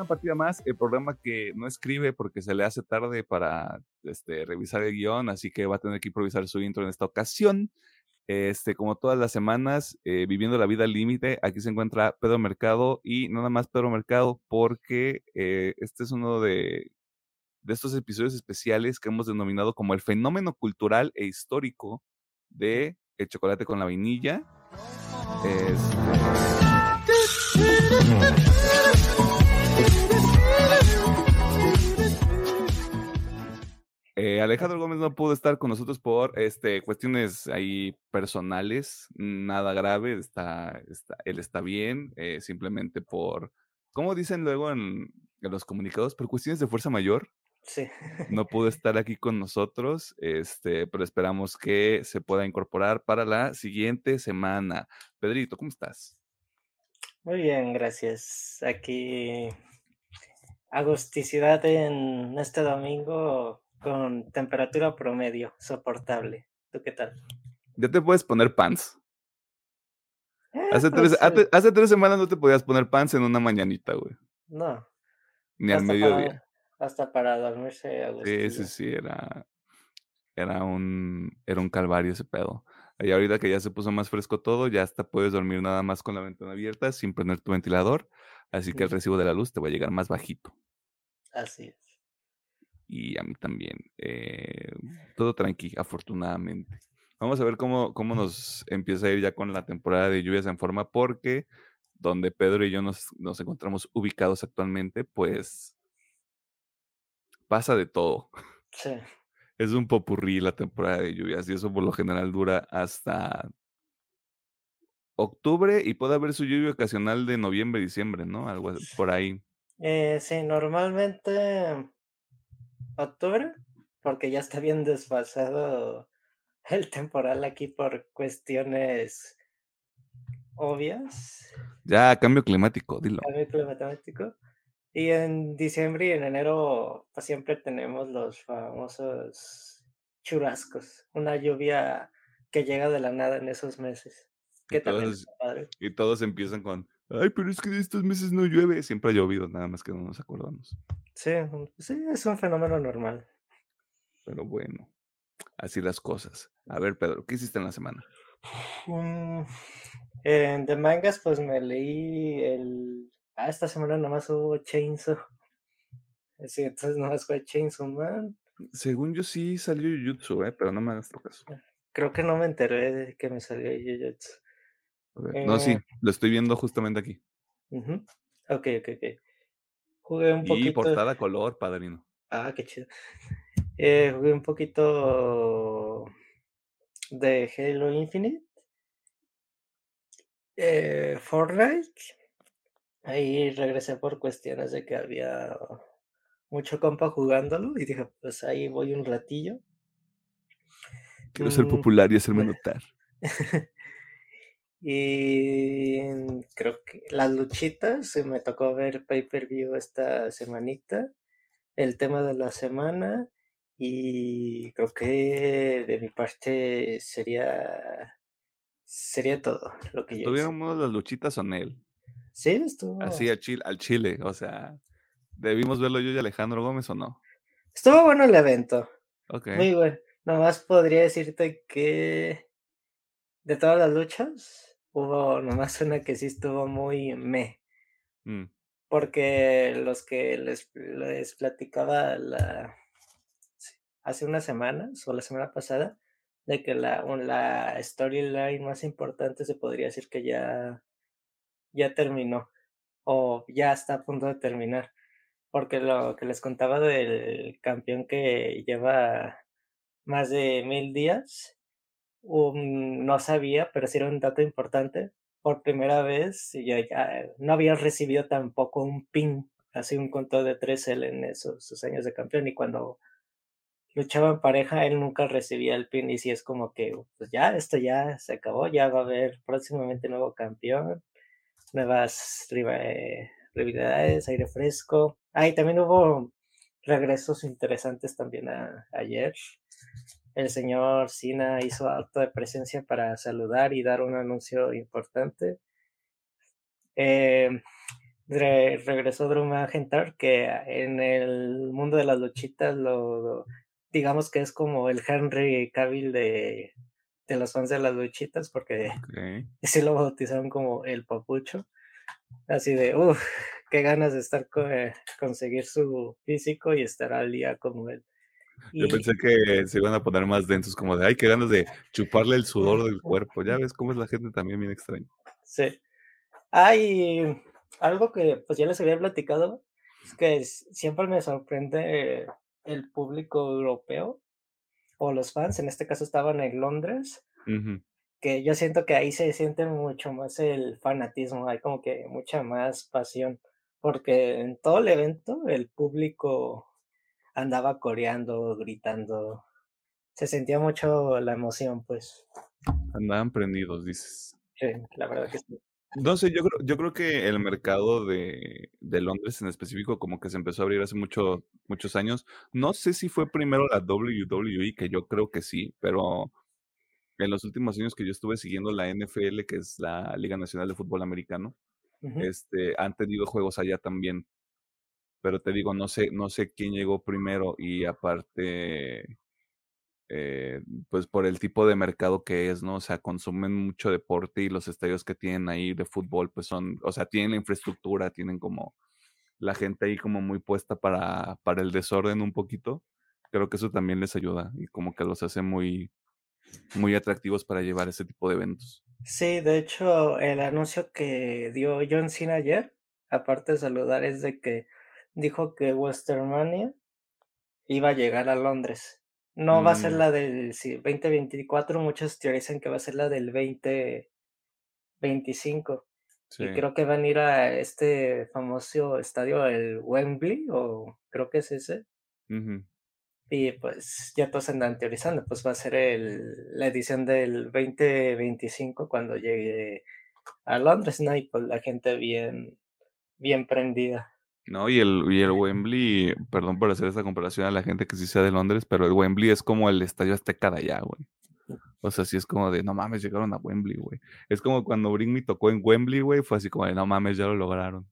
una partida más, el programa que no escribe porque se le hace tarde para este, revisar el guion, así que va a tener que improvisar su intro en esta ocasión. Este, como todas las semanas, eh, viviendo la vida al límite, aquí se encuentra Pedro Mercado y nada más Pedro Mercado porque eh, este es uno de, de estos episodios especiales que hemos denominado como el fenómeno cultural e histórico de el chocolate con la vainilla. Este, eh, Alejandro Gómez no pudo estar con nosotros por este, cuestiones ahí personales, nada grave, está, está él está bien, eh, simplemente por, como dicen luego en, en, los comunicados, por cuestiones de fuerza mayor. Sí. No pudo estar aquí con nosotros, este, pero esperamos que se pueda incorporar para la siguiente semana. Pedrito, ¿cómo estás? Muy bien, gracias. Aquí agusticidad en este domingo con temperatura promedio, soportable. ¿Tú qué tal? ¿Ya te puedes poner pants? Eh, hace, tres, hace, tres, semanas no te podías poner pants en una mañanita, güey. No. Ni al mediodía. hasta para dormirse a Sí, sí, sí, era, era, un, era un calvario ese pedo. Y ahorita que ya se puso más fresco todo, ya hasta puedes dormir nada más con la ventana abierta sin prender tu ventilador. Así que el recibo de la luz te va a llegar más bajito. Así es. Y a mí también. Eh, todo tranqui, afortunadamente. Vamos a ver cómo, cómo nos empieza a ir ya con la temporada de lluvias en forma, porque donde Pedro y yo nos, nos encontramos ubicados actualmente, pues pasa de todo. Sí es un popurrí la temporada de lluvias y eso por lo general dura hasta octubre y puede haber su lluvia ocasional de noviembre, diciembre, ¿no? Algo por ahí. Eh, sí, normalmente octubre, porque ya está bien desfasado el temporal aquí por cuestiones obvias. Ya, cambio climático, dilo. Cambio climático. Y en diciembre y en enero pues, siempre tenemos los famosos churrascos, una lluvia que llega de la nada en esos meses. Que todos, y todos empiezan con, ay, pero es que estos meses no llueve, siempre ha llovido, nada más que no nos acordamos. Sí, sí, es un fenómeno normal. Pero bueno, así las cosas. A ver, Pedro, ¿qué hiciste en la semana? Mm, en de mangas, pues me leí el Ah, esta semana nomás hubo Chainsaw. Sí, entonces nomás fue Chainsaw Man. Según yo sí salió Jujutsu, eh, pero no me hagas caso. Creo que no me enteré de que me salió Jujutsu. No, sí, eh lo estoy viendo justamente aquí. Ok, ok, ok. Jugué un poquito. Y portada color, padrino. Ah, qué chido. Eh, jugué un poquito de Halo Infinite. Eh, Fortnite Ahí regresé por cuestiones de que había mucho compa jugándolo y dije, pues ahí voy un ratillo. Quiero ser mm, popular y hacerme notar. Y creo que las luchitas, me tocó ver pay per view esta semanita, el tema de la semana y creo que de mi parte sería sería todo lo que yo Tuvimos las luchitas son él. Sí, estuvo. Así al Chile, al Chile, o sea, ¿debimos verlo yo y Alejandro Gómez o no? Estuvo bueno el evento. Ok. Muy bueno. Nomás podría decirte que de todas las luchas, hubo nomás una que sí estuvo muy me. Mm. Porque los que les, les platicaba la, hace unas semanas o la semana pasada, de que la, la storyline más importante se podría decir que ya ya terminó o ya está a punto de terminar. Porque lo que les contaba del campeón que lleva más de mil días, no sabía, pero sí era un dato importante. Por primera vez, ya no había recibido tampoco un pin, así un conto de 3L en esos, años de campeón. Y cuando luchaba en pareja, él nunca recibía el pin. Y si es como que, pues ya, esto ya se acabó, ya va a haber próximamente nuevo campeón nuevas eh, rivalidades, aire fresco. Ah, también hubo regresos interesantes también ayer. El señor Sina hizo acto de presencia para saludar y dar un anuncio importante. Eh, regresó Drew McIntyre, que en el mundo de las luchitas lo, digamos que es como el Henry Cavill de, de los fans de las luchitas, porque sí lo bautizaron como el papucho. Así de, uff, qué ganas de estar con, eh, conseguir su físico y estar al día como él. Yo pensé que se iban a poner más densos, como de, ay, qué ganas de chuparle el sudor del cuerpo. Ya ves cómo es la gente también bien extraña. Sí. Hay algo que pues ya les había platicado, es que siempre me sorprende el público europeo o los fans, en este caso estaban en Londres, que yo siento que ahí se siente mucho más el fanatismo, hay como que mucha más pasión, porque en todo el evento el público andaba coreando, gritando, se sentía mucho la emoción, pues. Andaban prendidos, dices. Sí, la verdad que sí. No sé, yo creo, yo creo que el mercado de, de, Londres en específico como que se empezó a abrir hace mucho, muchos años. No sé si fue primero la WWE, que yo creo que sí, pero en los últimos años que yo estuve siguiendo la NFL, que es la Liga Nacional de Fútbol Americano, este, han tenido juegos allá también. Pero te digo, no sé, no sé quién llegó primero y aparte eh, pues por el tipo de mercado que es, ¿no? O sea, consumen mucho deporte y los estadios que tienen ahí de fútbol, pues son, o sea, tienen la infraestructura, tienen como la gente ahí como muy puesta para, para el desorden un poquito. Creo que eso también les ayuda y como que los hace muy, muy atractivos para llevar ese tipo de eventos. Sí, de hecho, el anuncio que dio John Cena ayer, aparte de saludar, es de que dijo que Westermania iba a llegar a Londres. No va a ser mm. la del 2024, muchos teorizan que va a ser la del 2025. Y creo que van a ir a este famoso estadio, el Wembley, o creo que es ese. Y pues ya todos andan teorizando, pues va a ser el, la edición del 2025 cuando llegue a Londres, ¿no? Y pues la gente bien, bien prendida. No, y el, y el Wembley, perdón por hacer esta comparación a la gente que sí sea de Londres, pero el Wembley es como el estadio Azteca de allá, güey. O sea, sí es como de, no mames, llegaron a Wembley, güey. Es como cuando Bring Me tocó en Wembley, güey, fue así como de, no mames, ya lo lograron.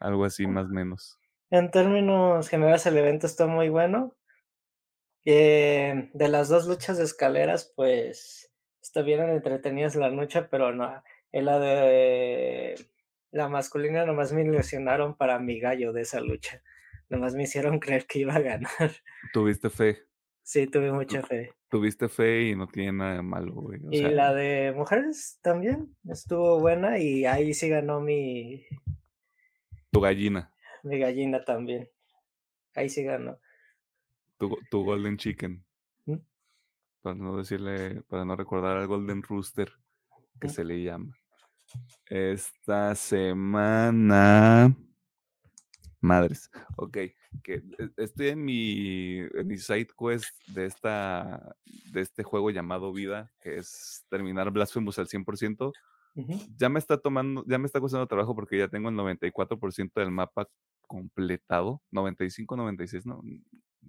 Algo así, más o menos. En términos generales, el evento está muy bueno. Eh, de las dos luchas de escaleras, pues, estuvieron entretenidas la lucha, pero no, en la de la masculina nomás me ilusionaron para mi gallo de esa lucha. Nomás me hicieron creer que iba a ganar. ¿Tuviste fe? Sí, tuve mucha fe. Tuviste fe y no tiene nada de malo, güey. y la de mujeres también estuvo buena y ahí sí ganó mi... Tu gallina. Mi gallina también. Ahí sí ganó. Tu, tu Golden Chicken. ¿Mm? Para no decirle, para no recordar al Golden Rooster, que ¿Mm? se le llama. Esta semana. Madres. Ok. Que e, estoy en mi, en mi side quest de, esta, de este juego llamado Vida, que es terminar Blasphemous al 100%. Ya me está tomando, ya me está costando trabajo porque ya tengo el 94% del mapa completado. 95, 96, no,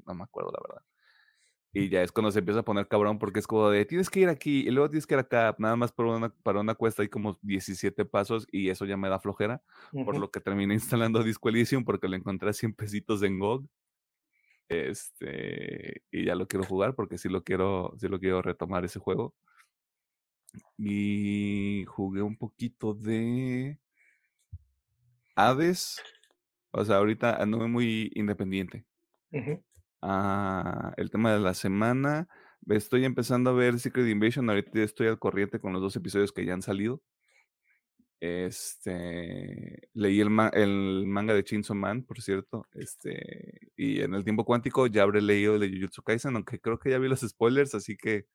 no me acuerdo la verdad. Y ya es cuando se empieza a poner cabrón porque es como de tienes que ir aquí y luego tienes que ir acá, nada más para una, para una cuesta hay como 17 pasos y eso ya me da flojera, por lo que terminé instalando Disco Elysium porque lo encontré a 100 pesitos en GOG. Este, y ya lo quiero jugar porque sí lo quiero, sí lo quiero retomar ese juego. Y jugué un poquito de Hades. O sea, ahorita ando muy independiente. El tema de la semana. Estoy empezando a ver Secret Invasion. Ahorita estoy al corriente con los dos episodios que ya han salido. Este, leí el, el manga de Chainsaw Man, por cierto. Este, y en el tiempo cuántico ya habré leído el de Jujutsu Kaisen, aunque creo que ya vi los spoilers, así que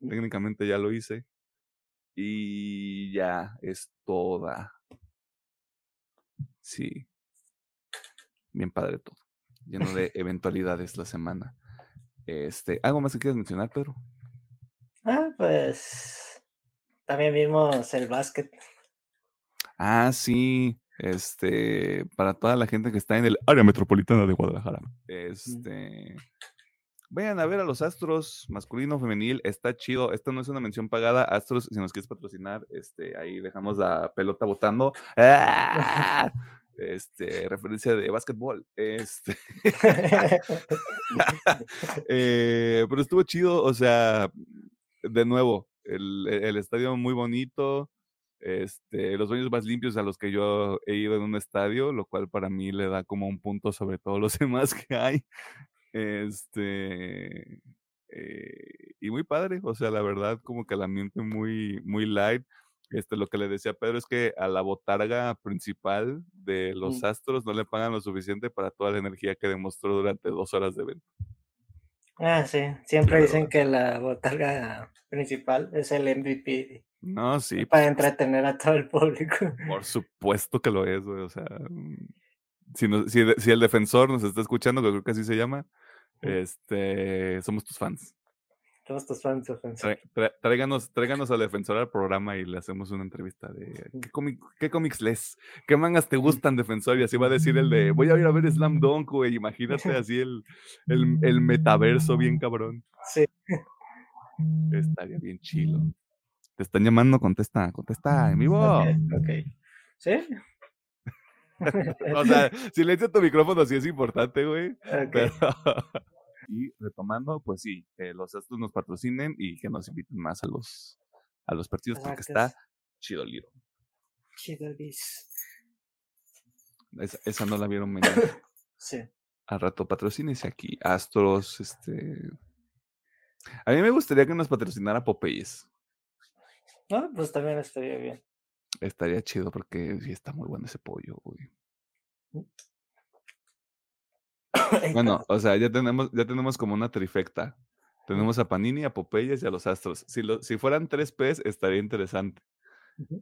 técnicamente ya lo hice. Y ya es toda. Sí. Bien padre todo lleno de eventualidades la semana. Este, ¿Algo más que quieras mencionar, Pedro? Ah, pues también vimos el básquet. Ah, sí. Este, para toda la gente que está en el área metropolitana de Guadalajara. Este, Vayan a ver a los Astros, masculino, femenil, está chido. Esto no es una mención pagada. Astros, si nos quieres patrocinar, este, ahí dejamos la pelota botando. ¡Ah! Este, referencia de básquetbol. Este. Eh, pero estuvo chido, o sea, de nuevo, el, el estadio muy bonito. Este, los baños más limpios a los que yo he ido en un estadio, lo cual para mí le da como un punto sobre todos los demás que hay. Este, eh, y muy padre, o sea, la verdad, como que el ambiente muy, muy light. Este, lo que le decía Pedro es que a la botarga principal de los mm. astros no le pagan lo suficiente para toda la energía que demostró durante dos horas de evento. Ah, sí, siempre dicen que la botarga principal es el MVP. No, sí. Para entretener a todo el público. Por supuesto que lo es, güey, o sea, si, el defensor nos está escuchando, que creo que así se llama, este, somos tus fans. Somos tus fans, defensor. tráiganos, tráiganos al defensor al programa y le hacemos una entrevista de ¿qué, qué cómics lees? ¿Qué mangas te gustan, defensor? Y así va a decir el de voy a ir a ver Slam Dunk, güey. Imagínate así el, el, el metaverso bien cabrón. Sí. Estaría bien chilo. Te están llamando, contesta, contesta en vivo. Ok. ¿Sí? o sea, silencia tu micrófono sí es importante, güey. Y retomando, pues sí, los Astros nos patrocinen y que nos inviten más a los, a los partidos porque está chido Liro. Chido esa, esa no la vieron mañana. sí. Al rato patrocínese aquí. Astros, este. A mí me gustaría que nos patrocinara Popeyes. No, pues también estaría bien. Estaría chido porque sí está muy bueno ese pollo, güey. Bueno, o sea, ya tenemos, ya tenemos como una trifecta. Tenemos a Panini, a Popeyes y a los Astros. Si, lo, si fueran tres P's, estaría interesante.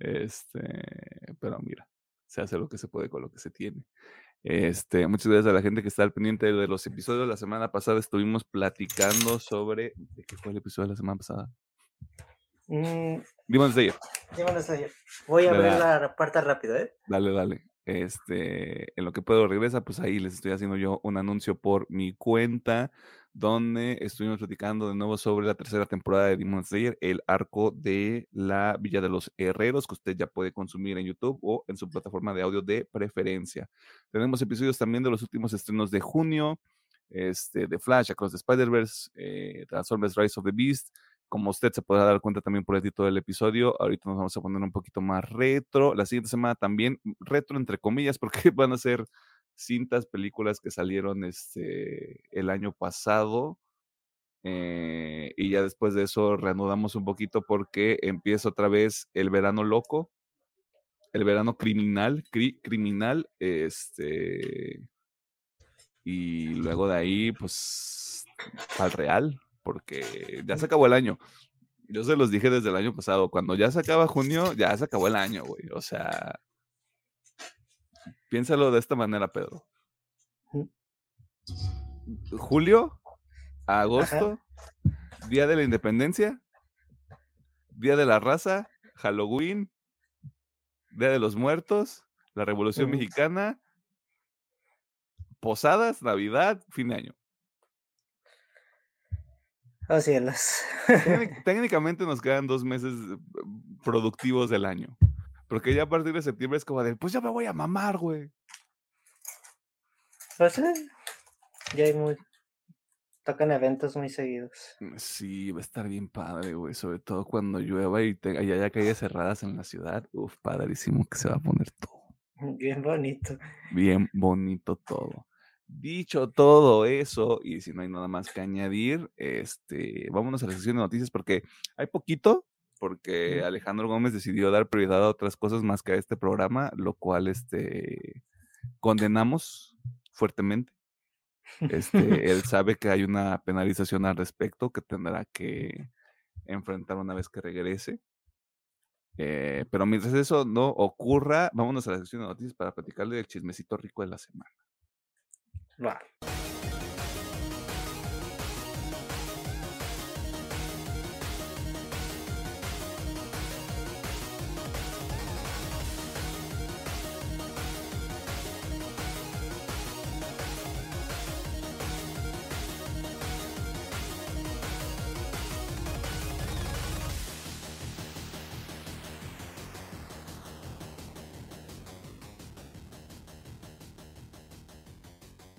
Este, pero mira, se hace lo que se puede con lo que se tiene. Este, muchas gracias a la gente que está al pendiente de los episodios. La semana pasada estuvimos platicando sobre. ¿De qué fue el episodio de la semana pasada? Mm, Demon Slayer. Voy a ver la parte rápido, ¿eh? Dale, dale. Este, en lo que puedo regresa, pues ahí les estoy haciendo yo un anuncio por mi cuenta, donde estuvimos platicando de nuevo sobre la tercera temporada de Demon Slayer, el arco de la Villa de los Herreros, que usted ya puede consumir en YouTube o en su plataforma de audio de preferencia. Tenemos episodios también de los últimos estrenos de junio, este, de Flash, Across the Spider-Verse, eh, Transformers Rise of the Beast, como usted se podrá dar cuenta también por el título del episodio, ahorita nos vamos a poner un poquito más retro. La siguiente semana también retro entre comillas, porque van a ser cintas, películas que salieron este, el año pasado. Eh, y ya después de eso reanudamos un poquito porque empieza otra vez el verano loco, el verano criminal, criminal, este, y luego de ahí, pues, al real, porque ya se acabó el año. Yo se los dije desde el año pasado, cuando ya se acaba junio, ya se acabó el año, güey. O sea, piénsalo de esta manera, Pedro. Julio, agosto, Día de la Independencia, Día de la Raza, Halloween, Día de los Muertos, la Revolución Mexicana, Posadas, Navidad, fin de año. Oh, cielos. Técnicamente nos quedan dos meses eh, productivos del año. Porque ya a partir de septiembre es como de, pues ya me voy a mamar, güey. Pues sí. Ya hay muy. Tocan eventos muy seguidos. Mm, sí, va a estar bien padre, güey. Sobre todo cuando llueva y haya calles cerradas en la ciudad. Uf, padrísimo que se va a poner todo. Bien bonito. Bien bonito todo. Dicho todo eso, y si no hay nada más que añadir, este, vámonos a la sesión de noticias porque hay poquito, porque Alejandro Gómez decidió dar prioridad a otras cosas más que a este programa, lo cual este, condenamos fuertemente. Este, él sabe que hay una penalización al respecto que tendrá que enfrentar una vez que regrese. Eh, pero mientras eso no ocurra, vámonos a la sesión de noticias para platicarle del chismecito rico de la semana. Va.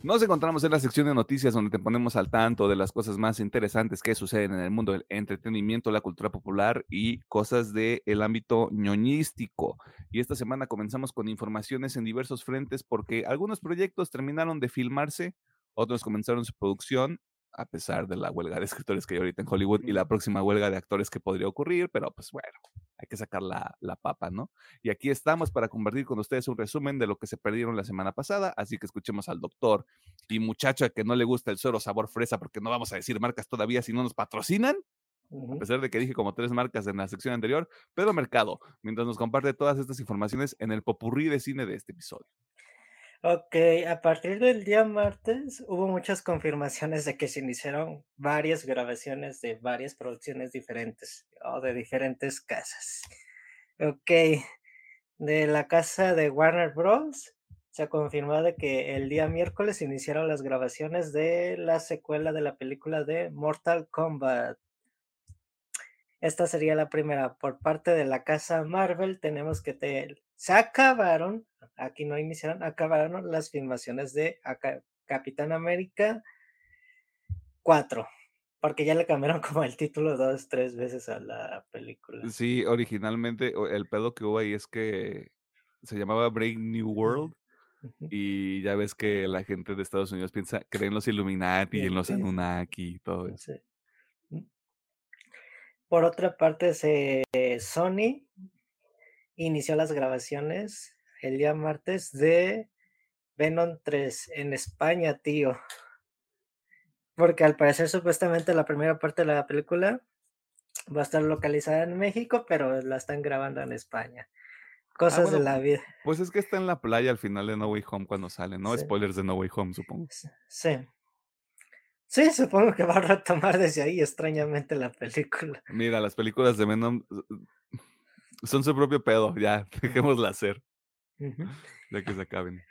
Nos encontramos en la sección de noticias donde te ponemos al tanto de las cosas más interesantes que suceden en el mundo del entretenimiento, la cultura popular y cosas del ámbito ñoñístico. Y esta semana comenzamos con informaciones en diversos frentes porque algunos proyectos terminaron de filmarse, otros comenzaron su producción a pesar de la huelga de escritores que hay ahorita en Hollywood y la próxima huelga de actores que podría ocurrir, pero pues bueno, hay que sacar la, la, papa, ¿no? Y aquí estamos para compartir con ustedes un resumen de lo que se perdieron la semana pasada, así que escuchemos al doctor y muchacho que no le gusta el suero sabor fresa, porque no vamos a decir marcas todavía si no nos patrocinan, a pesar de que dije como tres marcas en la sección anterior, Pedro Mercado, mientras nos comparte todas estas informaciones en el popurrí de cine de este episodio. Ok, a partir del día martes hubo muchas confirmaciones de que se iniciaron varias grabaciones de varias producciones diferentes o de diferentes casas. Ok, de la casa de Warner Bros. se ha confirmado de que el día miércoles iniciaron las grabaciones de la secuela de la película de Mortal Kombat. Esta sería la primera. Por parte de la casa Marvel tenemos que te... se acabaron aquí no iniciaron, acabaron las filmaciones de Capitán América 4, porque ya le cambiaron como el título dos, tres veces a la película. Sí, originalmente el pedo que hubo ahí es que se llamaba Break New World. Y ya ves que la gente de Estados Unidos piensa, creen en los Illuminati y en los Anunnaki y todo eso. Por otra parte, se, Sony inició las grabaciones el día martes de Venom 3 en España, tío. Porque al parecer supuestamente la primera parte de la película va a estar localizada en México, pero la están grabando en España. Ah, Cosas de la vida. Pues es que está en la playa al final de No Way Home cuando sale, ¿no? Spoilers de No Way Home, supongo. Sí. Sí, supongo que va a retomar desde ahí extrañamente la película. Mira, las películas de Venom son su propio pedo, ya, dejémosla hacer. De que se acaben.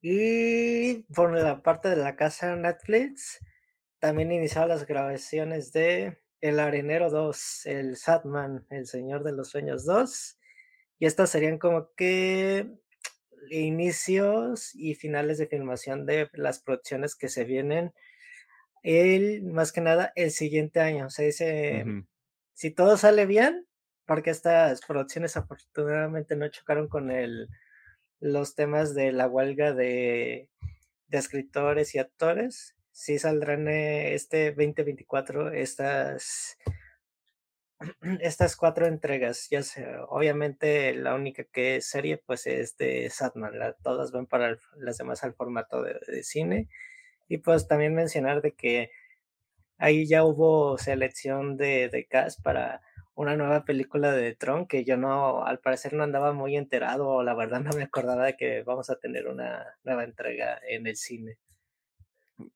Y por la parte de la casa Netflix, también iniciaron las grabaciones de El Arenero 2, El Satman, El Señor de los Sueños 2. Y estas serían como que inicios y finales de filmación de las producciones que se vienen el, más que nada el siguiente año. Se dice, si todo sale bien, porque estas producciones afortunadamente no chocaron con el, los temas de la huelga de, escritores y actores. Sí saldrán eh, este 2024 estas, estas cuatro entregas. Ya sé, obviamente la única que es serie pues es de Satman. todas van para las demás al formato de, cine. Y pues también mencionar de que ahí ya hubo selección de, de cast para una nueva película de Tron que yo no, al parecer no andaba muy enterado o la verdad no me acordaba de que vamos a tener una nueva entrega en el cine.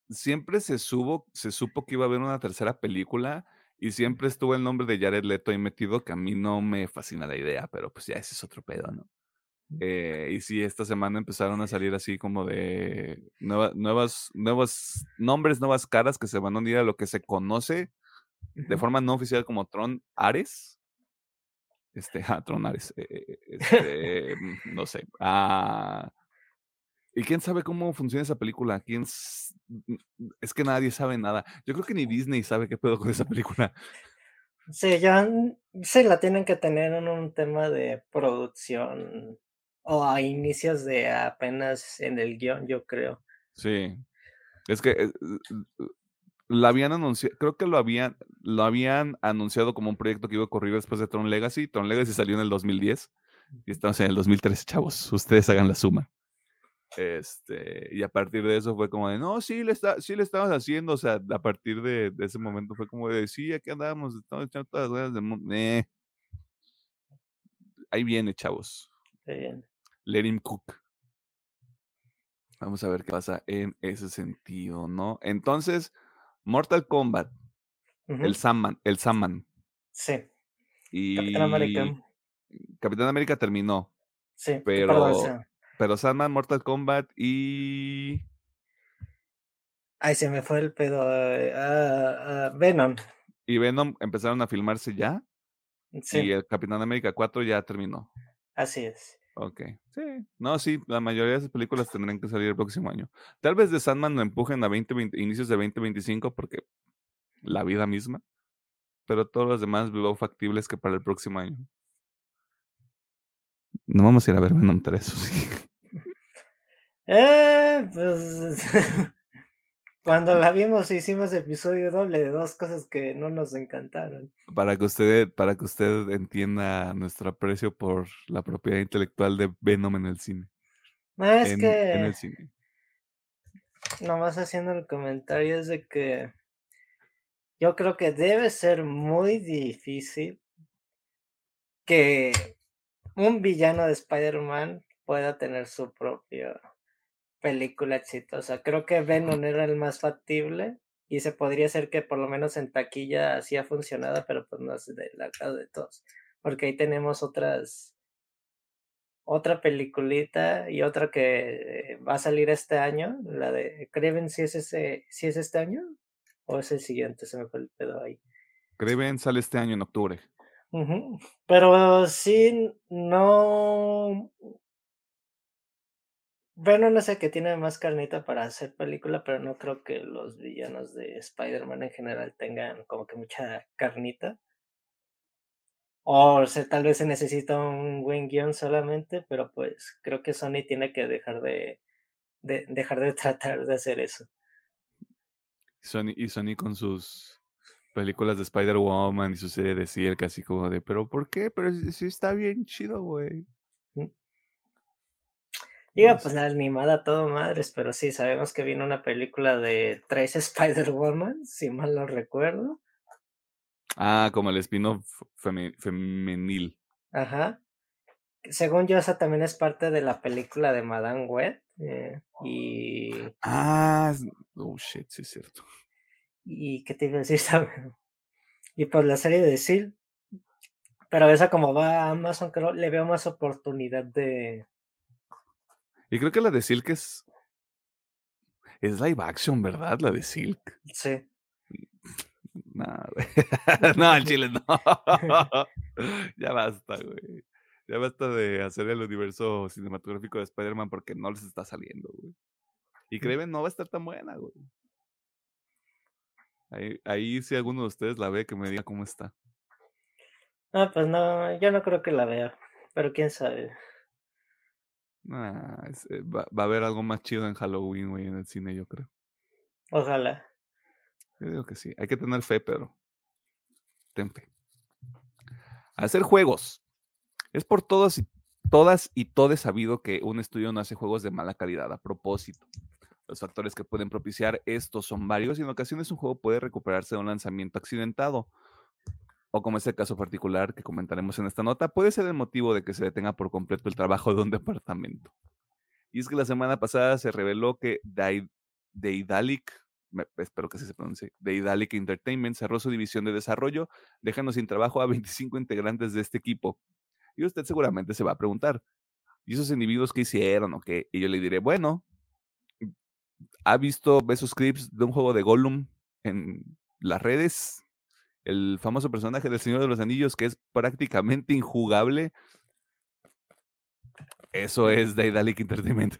Siempre se, subo, se supo que iba a haber una tercera película y siempre estuvo el nombre de Jared Leto ahí metido, que a mí no me fascina la idea, pero pues ya ese es otro pedo, ¿no? Eh, y sí, esta semana empezaron a salir así como de nuevas, nuevos nombres, nuevas caras que se van a unir a lo que se conoce de forma no oficial como Tron Ares. Este, ah, Tron Ares. Eh, eh, este, mm, no sé. Ah, ¿Y quién sabe cómo funciona esa película? ¿Quién mm, es que nadie sabe nada. Yo creo que ni Disney sabe qué pedo con esa película. Sí, ya se la tienen que tener en un tema de producción o a inicios de apenas en el guion, yo creo. Sí. Es que eh, lo habían anunciado, creo que lo habían, lo habían anunciado como un proyecto que iba a ocurrir después de Tron Legacy. Tron Legacy salió en el 2010 y estamos en el 2013, chavos. Ustedes hagan la suma. Este, y a partir de eso fue como de, no, sí le, está, sí le estamos haciendo, o sea, a partir de, ese momento fue como de, sí, aquí andamos, estamos echando todas las ganas del mundo. Eh. Ahí viene, chavos. Ahí viene. Let him cook. Vamos a ver qué pasa en ese sentido, ¿no? Entonces, Mortal Kombat. El Sandman. El Sandman. Sí. Y Capitán América. Capitán América terminó. Sí. Pero, pero Sandman, Mortal Kombat y. Ay, se me fue el pedo. Eh, ah, ah, Venom. Y Venom empezaron a filmarse ya. Sí. Y el Capitán América 4 ya terminó. Así es. Ok, sí. No, sí, la mayoría de esas películas tendrán que salir el próximo año. Tal vez de Sandman lo empujen a 20, inicios de 2025 porque la vida misma. Pero todos los demás veo factibles que para el próximo año. No vamos a ir a ver Venom 3, sí. Eh, pues cuando la vimos hicimos episodio doble de dos cosas que no nos encantaron. Para que usted, para que usted entienda nuestro aprecio por la propiedad intelectual de Venom en el cine. No, es que en el cine. Nomás haciendo el comentario es de que yo creo que debe ser muy difícil que un villano de Spider-Man pueda tener su propia película exitosa. Creo que Venom era el más factible y se podría ser que por lo menos en taquilla así ha funcionado, pero pues no es de la casa de todos. Porque ahí tenemos otras, otra peliculita y otra que va a salir este año, la de Craven, si es ese, si es este año o es el siguiente, se me fue el pedo ahí. Craven sale este año en octubre. Pero sí, no, bueno, no sé que tiene más carnita para hacer película, pero no creo que los villanos de Spider-Man en general tengan como que mucha carnita. O sea, tal vez se necesita un buen guion solamente, pero pues creo que Sony tiene que dejar de, de dejar de tratar de hacer eso. Sony, y Sony con sus películas de Spider-Woman y su serie de Ciel, casi como de, pero ¿por qué? Pero sí está bien chido, güey. Digo, pues la animada todo madres, pero sí, sabemos que viene una película de tres Spider-Woman, si mal no recuerdo. Ah, como el spin-off femenil. Ajá. Según yo, esa también es parte de la película de Madame Web. Eh, y. Ah, oh shit, sí es cierto. ¿Y qué te iba a decir? y pues la serie de Seal. Pero esa, como va a Amazon, creo, le veo más oportunidad de, y creo que la de Silk es. Es live action, ¿verdad? La de Silk. Sí. No, no, el chile no. ya basta, güey. Ya basta de hacer el universo cinematográfico de Spider-Man porque no les está saliendo, güey. Y créeme, no va a estar tan buena, güey. Ahí, ahí si alguno de ustedes la ve, que me diga cómo está. Ah, pues no, yo no creo que la vea, pero quién sabe. Ah, va, a haber algo más chido en Halloween, güey, en el cine, yo creo. Ojalá. Yo digo que sí. Hay que tener fe, pero. Ten fe. Hacer juegos. Es por todas y, todas y todo sabido que un estudio no hace juegos de mala calidad a propósito. Los factores que pueden propiciar esto son varios y en ocasiones un juego puede recuperarse de un lanzamiento accidentado o como es el caso particular que comentaremos en esta nota, puede ser el motivo de que se detenga por completo el trabajo de un departamento. Y es que la semana pasada se reveló que Daedalic, espero que se pronuncie, Daedalic Entertainment cerró su división de desarrollo, dejando sin trabajo a 25 integrantes de este equipo. Y usted seguramente se va a preguntar, ¿y esos individuos qué hicieron o qué? Y yo le diré, bueno, ¿ha visto esos clips de un juego de Gollum en las redes? El famoso personaje del Señor de los Anillos que es prácticamente injugable. Eso es Daedalic Entertainment.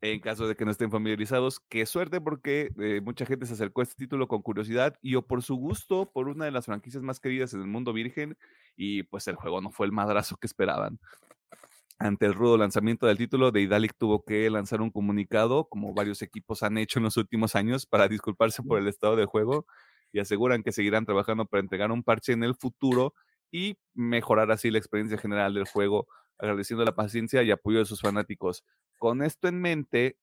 En caso de que no estén familiarizados, qué suerte porque eh, mucha gente se acercó a este título con curiosidad y o por su gusto, por una de las franquicias más queridas en el mundo virgen y pues el juego no fue el madrazo que esperaban. Ante el rudo lanzamiento del título, Daedalic tuvo que lanzar un comunicado, como varios equipos han hecho en los últimos años, para disculparse por el estado del juego y aseguran que seguirán trabajando para entregar un parche en el futuro y mejorar así la experiencia general del juego, agradeciendo la paciencia y apoyo de sus fanáticos. Con esto en mente,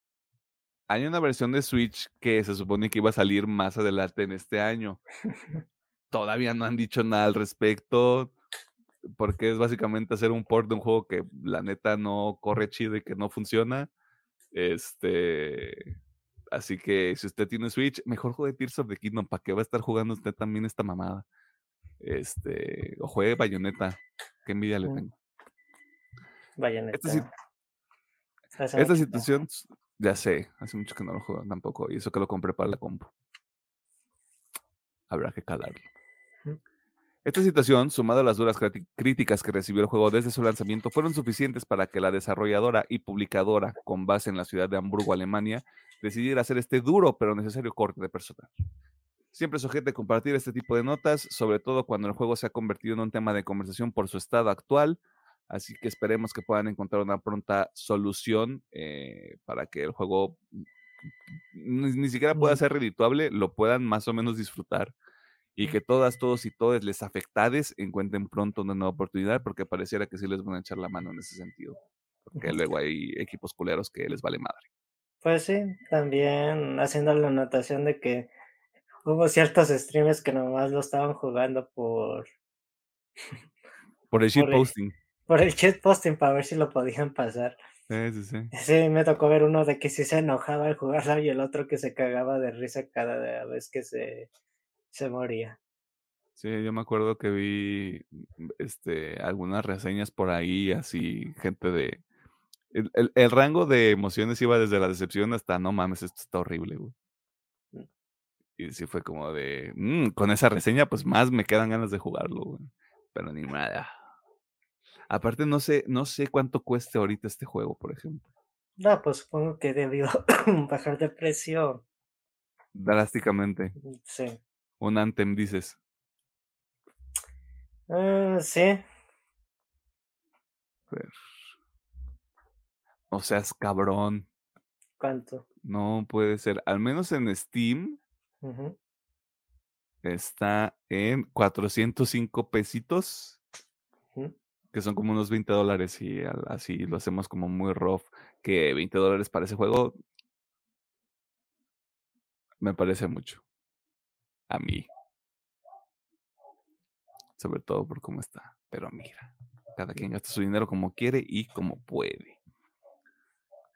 hay una versión de Switch que se supone que iba a salir más adelante en este año. Todavía no han dicho nada al respecto, porque es básicamente hacer un port de un juego que la neta no corre chido y que no funciona. Este, Así que si usted tiene Switch, mejor juegue Tears of the Kingdom. ¿Para qué va a estar jugando usted también esta mamada? Este, o juegue Bayonetta. Qué envidia le tengo. Bayonetta. Esta, situación, ya sé, hace mucho que no lo juego tampoco. Y eso que lo compré para la compu. Habrá que calarlo. Esta situación, sumada a las duras críticas que recibió el juego desde su lanzamiento, fueron suficientes para que la desarrolladora y publicadora, con base en la ciudad de Hamburgo, Alemania, decidiera hacer este duro pero necesario corte de personal. Siempre sujete a compartir este tipo de notas, sobre todo cuando el juego se ha convertido en un tema de conversación por su estado actual, así que esperemos que puedan encontrar una pronta solución eh, para que el juego ni, siquiera pueda ser redituable, lo puedan más o menos disfrutar y que todas, todos y todas les afectades encuentren pronto una nueva oportunidad, porque pareciera que sí les van a echar la mano en ese sentido. Porque luego hay equipos culeros que les vale madre. Pues sí, también haciendo la anotación de que hubo ciertos streamers que nomás lo estaban jugando por. Por el shitposting. Por el shitposting para ver si lo podían pasar. Sí, sí, sí. Sí, me tocó ver uno de que sí se enojaba al jugarlo y el otro que se cagaba de risa cada vez que se se moría. Sí, yo me acuerdo que vi mm, este, algunas reseñas por ahí, así, gente de... El, rango de emociones iba desde la decepción hasta, no mames, esto está horrible, güey. Mm. Y sí fue como de, mm, con esa reseña, pues más me quedan ganas de jugarlo, güey. Pero ni nada. Aparte, no sé, no sé cuánto cueste ahorita este juego, por ejemplo. No, pues supongo que debió bajar de precio. Drásticamente. Sí. Un Anthem, dices. Ah, sí. O seas cabrón. ¿Cuánto? No puede ser. Al menos en Steam. Está en 405 pesitos. Que son como unos 20 dólares. Y así lo hacemos como muy rough. Que 20 dólares para ese juego. Me parece mucho a mí. Sobre todo por cómo está. Pero mira, cada quien gasta su dinero como quiere y como puede.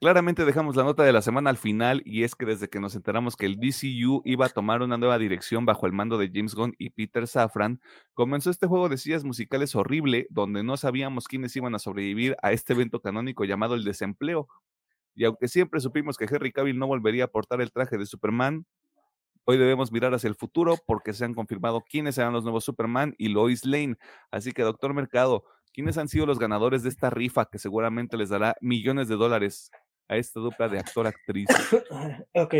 Claramente dejamos la nota de la semana al final y es que desde que nos enteramos que el DCU iba a tomar una nueva dirección bajo el mando de James Gunn y Peter Safran, comenzó este juego de sillas musicales horrible donde no sabíamos quiénes iban a sobrevivir a este evento canónico llamado el desempleo. Y aunque siempre supimos que Henry Cavill no volvería a portar el traje de Superman, Hoy debemos mirar hacia el futuro porque se han confirmado quiénes serán los nuevos Superman y Lois Lane. Así que, doctor Mercado, ¿quiénes han sido los ganadores de esta rifa que seguramente les dará millones de dólares a esta dupla de actor-actriz? ok.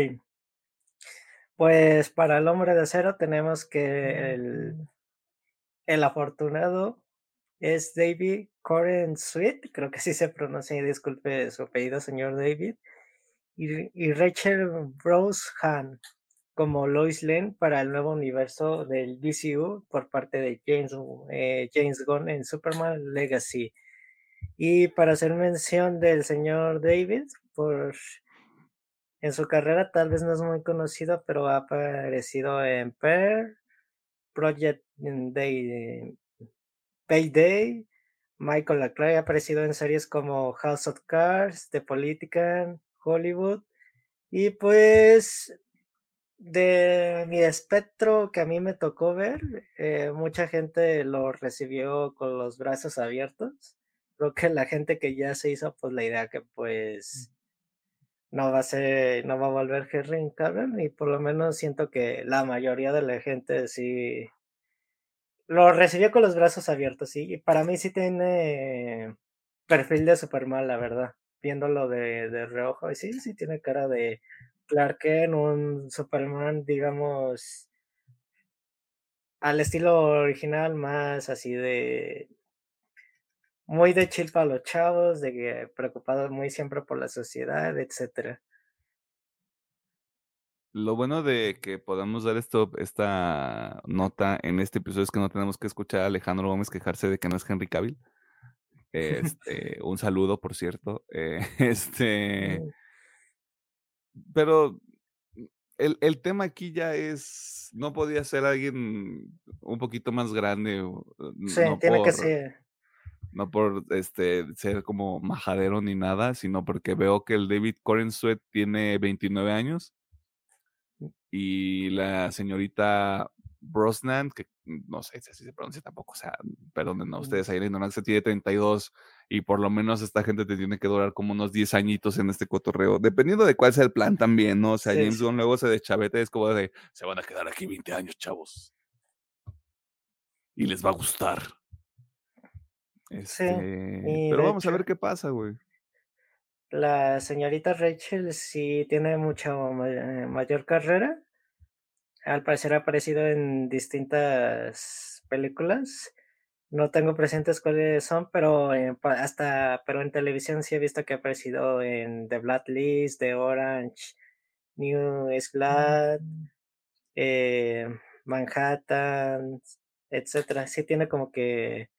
Pues para el hombre de acero tenemos que el, el afortunado es David Coren Sweet, creo que así se pronuncia, disculpe su apellido, señor David, y, y Rachel Rose Han como Lois Lane para el nuevo universo del DCU por parte de James, eh, James Gunn en Superman Legacy. Y para hacer mención del señor David, por en su carrera tal vez no es muy conocido, pero ha aparecido en Pearl, Project Day, Payday, Michael Lacroix ha aparecido en series como House of Cards, The Politician, Hollywood. Y pues de mi espectro que a mí me tocó ver, eh, mucha gente lo recibió con los brazos abiertos. Creo que la gente que ya se hizo pues la idea que pues no va a ser, no va a volver Henry Cavill y por lo menos siento que la mayoría de la gente sí lo recibió con los brazos abiertos, sí. Y para mí sí tiene perfil de Superman, la verdad. Viéndolo de, de reojo, y sí, sí tiene cara de Clark Kent, un Superman, digamos, al estilo original, más así de muy de chill para los chavos, de que preocupado muy siempre por la sociedad, etcétera. Lo bueno de que podamos dar esto, esta nota en este episodio es que no tenemos que escuchar a Alejandro Gómez quejarse de que no es Henry Cavill. Este, un saludo, por cierto. Eh, este, pero el, el, tema aquí ya es, no podía ser alguien un poquito más grande. Sí, tiene que ser. No por este, ser como majadero ni nada, sino porque veo que el David Coren Sweat tiene 29 años y la señorita Brosnan, que no sé si se pronuncia tampoco, o sea, perdonen a ustedes, ahí la se tiene 32 y por lo menos esta gente te tiene que durar como unos 10 añitos en este cotorreo, dependiendo de cuál sea el plan también, ¿no? O sea, James Gunn luego se deschavete, es como de, se van a quedar aquí 20 años, chavos. y les va a gustar. Este, pero vamos a ver qué pasa, güey. La señorita Rachel sí tiene mucha eh, mayor carrera. Al parecer ha aparecido en distintas películas. No tengo presentes cuáles son, pero hasta pero en televisión sí he visto que ha aparecido en The Blacklist, The Orange, New Blood, mm. eh, Manhattan, etcétera. Sí tiene como que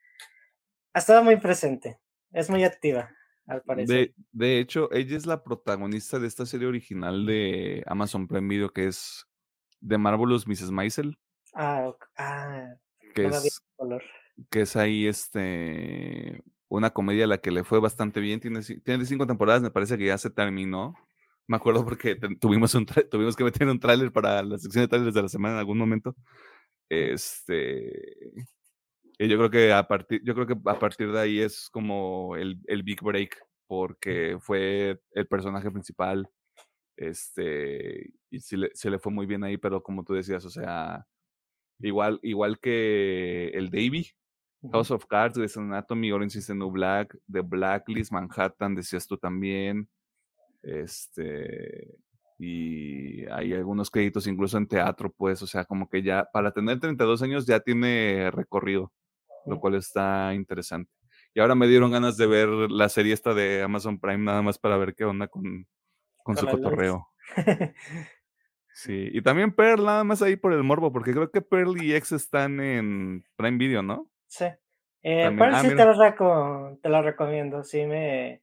ha estado muy presente. Es muy activa, al parecer. De, hecho, ella es la protagonista de esta serie original de Amazon Prime Video que es The Marvelous Mrs. Maisel. Ah, ah que es, que es ahí este una comedia a la que le fue bastante bien. Tiene, tiene cinco temporadas, me parece que ya se terminó. Me acuerdo porque tuvimos, un tuvimos que meter un tráiler para la sección de trailers de la semana en algún momento. Este. Y yo creo que a partir, yo creo que a partir de ahí es como el, el big break, porque fue el personaje principal. Este, y se le, se le fue muy bien ahí, pero como tú decías, o sea, igual, igual que el Davy, House of Cards, Grey's Anatomy, Orange is the New Black, The Blacklist, Manhattan, decías tú también. Este, y hay algunos créditos incluso en teatro, pues, o sea, como que ya para tener 32 años ya tiene recorrido, lo cual está interesante. Y ahora me dieron ganas de ver la serie esta de Amazon Prime nada más para ver qué onda con, con su cotorreo. sí, y también Pearl nada más ahí por el morbo, porque creo que Pearl y X están en Prime Video, ¿no? Sí. Eh, Pearl ah, sí te lo, te lo recomiendo, sí me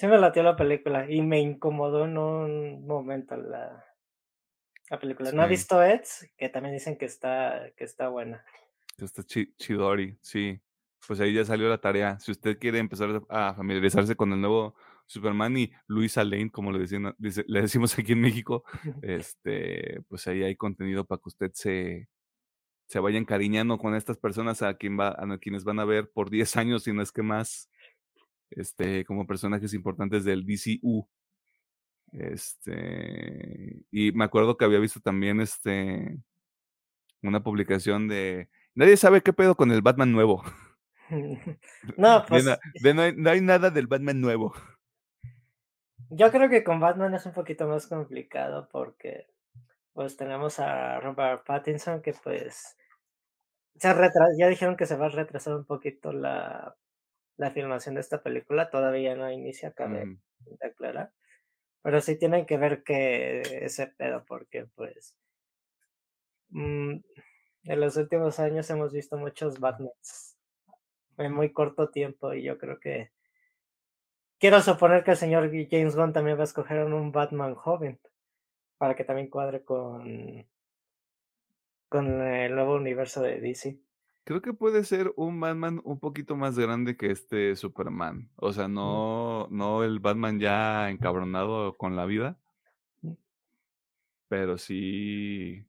Sí me latió la película y me incomodó en un momento la, la película. No he visto Eds, que también dicen que está, que está buena. Está chidori, sí. Pues ahí ya salió la tarea. Si usted quiere empezar a familiarizarse con el nuevo Superman y Luisa Lane, como le, decían, le decimos aquí en México, este, pues ahí hay contenido para que usted se, se vaya encariñando con estas personas a, quien va, a quienes van a ver por 10 años, si no es que más este, como personajes importantes del DCU. Este, y me acuerdo que había visto también este, una publicación de, nadie sabe qué pedo con el Batman nuevo. no, pues. no, hay, nada del Batman nuevo. Yo creo que con Batman es un poquito más complicado porque pues tenemos a Robert Pattinson que pues se ya dijeron que se va a retrasar un poquito la la filmación de esta película todavía no inicia, cabe de aclarar. Pero sí tienen que ver que ese pedo, porque pues mm, en los últimos años hemos visto muchos Batmans en muy corto tiempo y yo creo que quiero suponer que el señor James Gunn también va a escoger un Batman joven para que también cuadre con con el nuevo universo de DC. Creo que puede ser un Batman un poquito más grande que este Superman. O sea, no, no el Batman ya encabronado con la vida. Pero sí.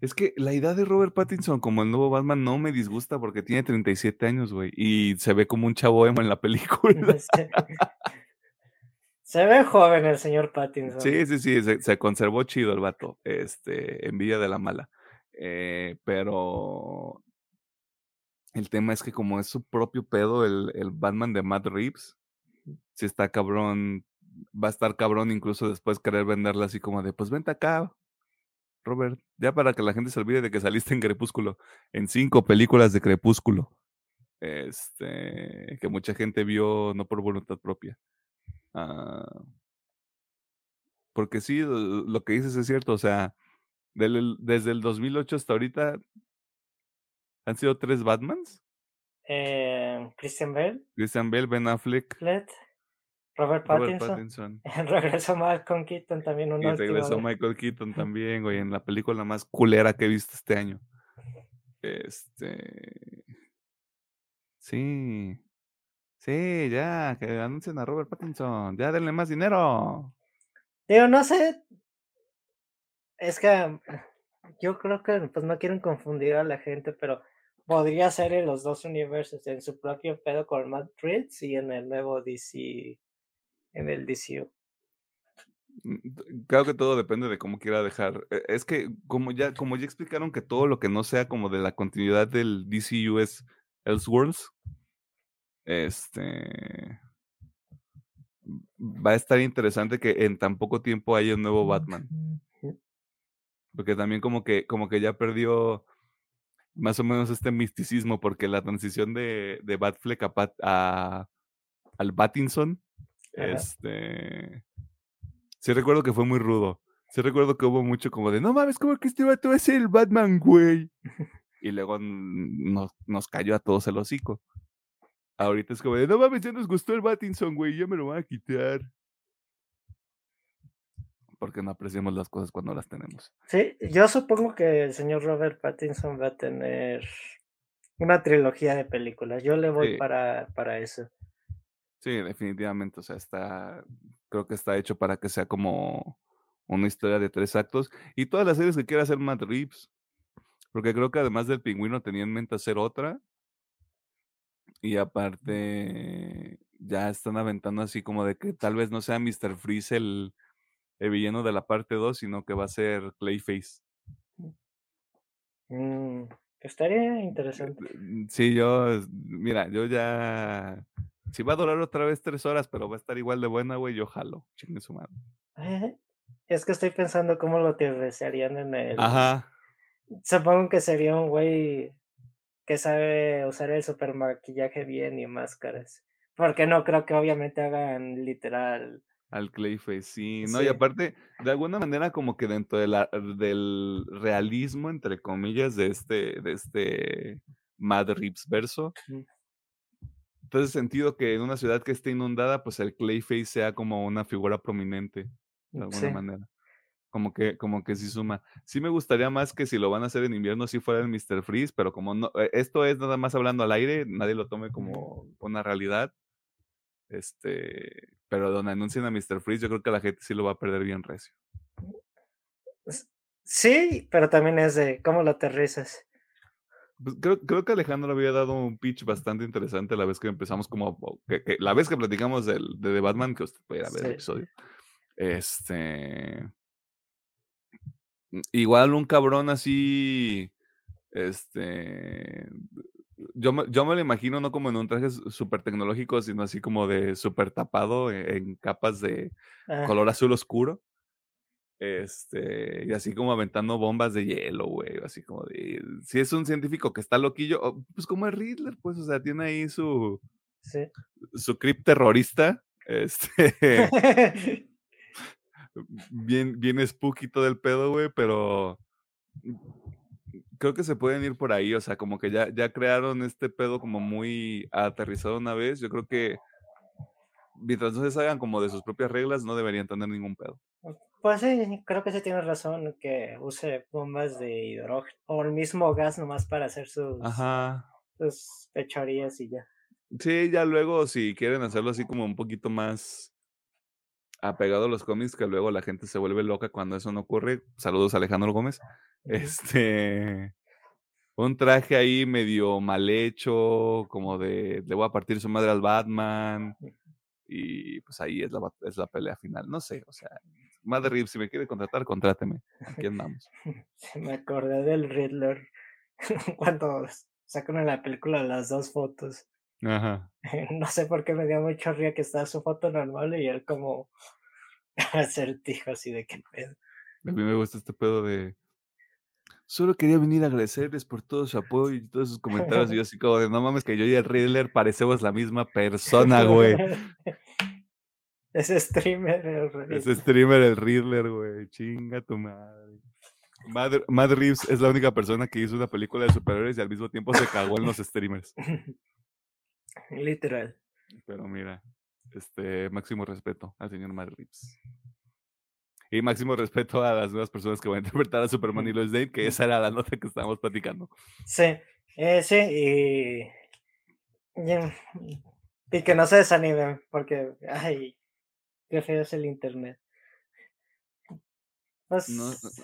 Es que la idea de Robert Pattinson como el nuevo Batman no me disgusta porque tiene 37 años, güey. Y se ve como un chavo emo en la película. Se ve joven el señor Pattinson. Sí, sí, sí, se, se conservó chido el vato. Este, envidia de la mala. Eh, pero el tema es que como es su propio pedo, el, el Batman de Matt Reeves, si está cabrón, va a estar cabrón incluso después querer venderla así como de, pues vente acá, Robert, ya para que la gente se olvide de que saliste en Crepúsculo, en cinco películas de Crepúsculo, este, que mucha gente vio no por voluntad propia. Ah, porque sí, lo que dices es cierto, o sea, desde el 2008 hasta ahorita ¿Han sido tres Batmans? Eh, Christian Bale. Christian Bale, Ben Affleck. Robert Pattinson. regresó Michael Keaton también. Un y regresó Michael Keaton también, güey, en la película más culera que he visto este año. Este. Sí. Sí, ya, que anuncien a Robert Pattinson. Ya denle más dinero. Digo, no sé. Es que yo creo que pues no quieren confundir a la gente, pero podría ser en los dos universos, en su propio pedo con Matt Reeves y en el nuevo DC, en el DCU. Mm, creo que todo depende de cómo quiera dejar. E, es que como ya, como ya explicaron que todo lo que no sea como de la continuidad del DCU es Elseworlds, este va a estar interesante que en tan poco tiempo haya un nuevo Batman. Porque también como que, como que ya perdió más o menos este misticismo, porque la transición de, de Batfleck a, al Battinson, este Sí recuerdo que fue muy rudo. Sí recuerdo que hubo mucho como de, no mames, como que este vato es el Batman, güey. y luego nos, nos cayó a todos el hocico. Ahorita es como de, no mames, ya nos gustó el Battinson, güey, ya me lo van a quitar. Porque no apreciamos las cosas cuando las tenemos. Sí, yo supongo que el señor Robert Pattinson va a tener una trilogía de películas. Yo le voy para, para eso. Sí, definitivamente. O sea, está. Creo que está hecho para que sea como una historia de tres actos. Y todas las series que quiera hacer Matt Reeves. Porque creo que además del pingüino tenía en mente hacer otra. Y aparte, ya están aventando así como de que tal vez no sea Mr. Freeze el, villano de la parte 2, sino que va a ser Clayface. Mm, estaría interesante. Mm, sí, yo, mira, yo ya si va a durar otra vez tres horas, pero va a estar igual de buena, güey, yo jalo. Chingue su madre. Eh, es que estoy pensando cómo lo desearían en el. Ajá. Supongo que sería un güey que sabe usar el super maquillaje bien y máscaras. Porque no creo que obviamente hagan literal. Al Clayface, sí. No, y aparte, de alguna manera, como que dentro de la, del realismo, entre comillas, de este, de este Mad Rips verso, entonces, sentido que en una ciudad que esté inundada, pues el Clayface sea como una figura prominente, de alguna manera. Como que, como que sí suma. Sí me gustaría más que si lo van a hacer en invierno, si fuera el Mr. Freeze, pero como no, eh, esto es nada más hablando al aire, nadie lo tome como una realidad. Este, pero donde anuncien a Mr. Freeze, yo creo que la gente sí lo va a perder bien recio. Sí, pero también es de cómo lo aterrizas. Pues, creo, creo, que Alejandro había dado un pitch bastante interesante la vez que empezamos como que, la vez que platicamos del, de The Batman, que usted puede ver el episodio. Este igual un cabrón así. Este. Yo me, yo me lo imagino no como en un traje súper tecnológico, sino así como de súper tapado en, en, capas de ah. color azul oscuro. Este, y así como aventando bombas de hielo, güey, así como de, si es un científico que está loquillo, pues como es Riddler, pues, o sea, tiene ahí su, su crip terrorista, este, bien, bien spooky todo el pedo, güey, pero creo que se pueden ir por ahí, o sea, como que ya, ya crearon este pedo como muy aterrizado una vez, yo creo que mientras no se salgan como de sus propias reglas, no deberían tener ningún pedo. Pues sí, creo que sí tiene razón que use bombas de hidrógeno o el mismo gas nomás para hacer sus, sus pechorías y ya. Sí, ya luego si quieren hacerlo así como un poquito más apegado a los cómics, que luego la gente se vuelve loca cuando eso no ocurre. Saludos a Alejandro Gómez. Este, un traje ahí medio mal hecho, como de le voy a partir su madre al Batman. Y pues ahí es la, es la pelea final. No sé, o sea, Madre si me quiere contratar, contráteme. Aquí andamos. me acordé del Riddler cuando sacan en la película las dos fotos. Ajá. No sé por qué me dio mucho río que está su foto normal y él como acertijo así de qué pedo. A mí me gusta este pedo de solo quería venir a agradecerles por todo su apoyo y todos sus comentarios. y yo así como de, no mames, que yo y el Riddler parecemos la misma persona, güey. Ese streamer el Riddler. Ese streamer el Riddler, güey. Chinga tu madre. Mad, Reeves es la única persona que hizo una película de superhéroes y al mismo tiempo se cagó en los streamers. Literal. Pero mira, este máximo respeto al señor Reeves. Y máximo respeto a las nuevas personas que van a interpretar a Superman y Lois Lane, que esa era la nota que estábamos platicando. Sí, eh, sí, y, y, que no se desanimen, porque, ay, qué feo es el internet. Pues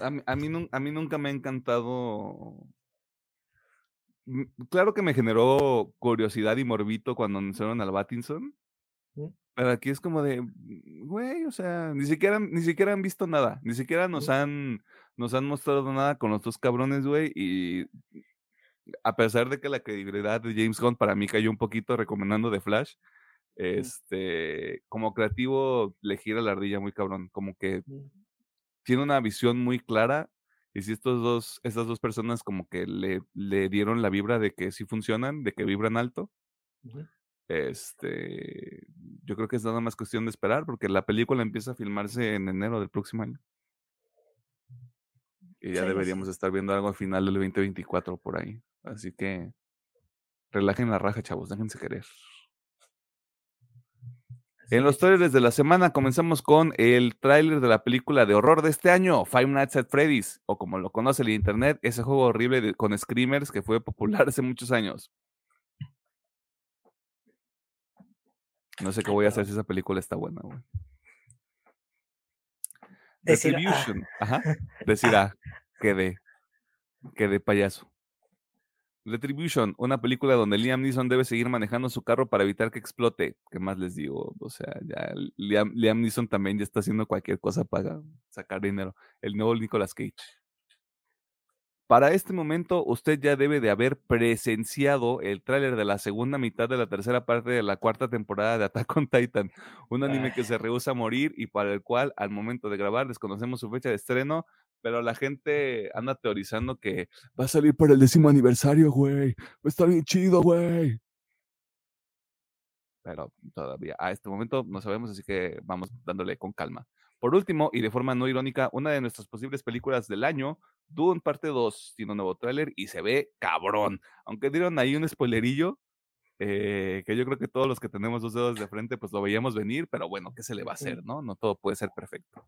a, mí, a, mí, nunca me ha encantado. Mm, claro que me generó curiosidad y morbito cuando anunciaron al Battinson, Pero aquí es como de, mm, güey, o sea, ni siquiera, ni siquiera han visto nada, ni siquiera nos han, nos han mostrado nada con los dos cabrones, güey, y a pesar de que la credibilidad de James Gunn para mí cayó un poquito recomendando The Flash, este, como creativo le gira la ardilla muy cabrón, como que tiene una visión muy clara y si estos dos, estas dos personas como que le, le dieron la vibra de que sí funcionan, de que vibran alto, este, yo creo que es nada más cuestión de esperar porque la película empieza a filmarse en enero del próximo año. Y ya deberíamos estar viendo algo al final del 2024 por ahí. Así que relajen la raja, chavos, déjense querer. En los trailers de la semana comenzamos con el tráiler de la película de horror de este año, Five Nights at Freddy's, o como lo conoce el internet, ese juego horrible con screamers que fue popular hace muchos años. No sé qué voy a hacer si esa película está buena, güey. Decir, Ajá. Decir, ah, quedé, quedé payaso. Retribution, una película donde Liam Neeson debe seguir manejando su carro para evitar que explote. ¿Qué más les digo? O sea, ya Liam, Liam Neeson también ya está haciendo cualquier cosa para sacar dinero. El nuevo Nicolas Cage. Para este momento, usted ya debe de haber presenciado el tráiler de la segunda mitad de la tercera parte de la cuarta temporada de Attack on Titan, un anime que se rehúsa a morir y para el cual al momento de grabar desconocemos su fecha de estreno, pero la gente anda teorizando que va a salir para el décimo aniversario, güey. Va a estar bien chido, güey. Pero todavía a este momento no sabemos, así que vamos dándole con calma. Por último, y de forma no irónica, una de nuestras posibles películas del año, Dune parte 2, tiene un nuevo tráiler y se ve cabrón. Aunque dieron ahí un spoilerillo, eh, que yo creo que todos los que tenemos dos dedos de frente, pues lo veíamos venir, pero bueno, ¿qué se le va a hacer, no? No todo puede ser perfecto.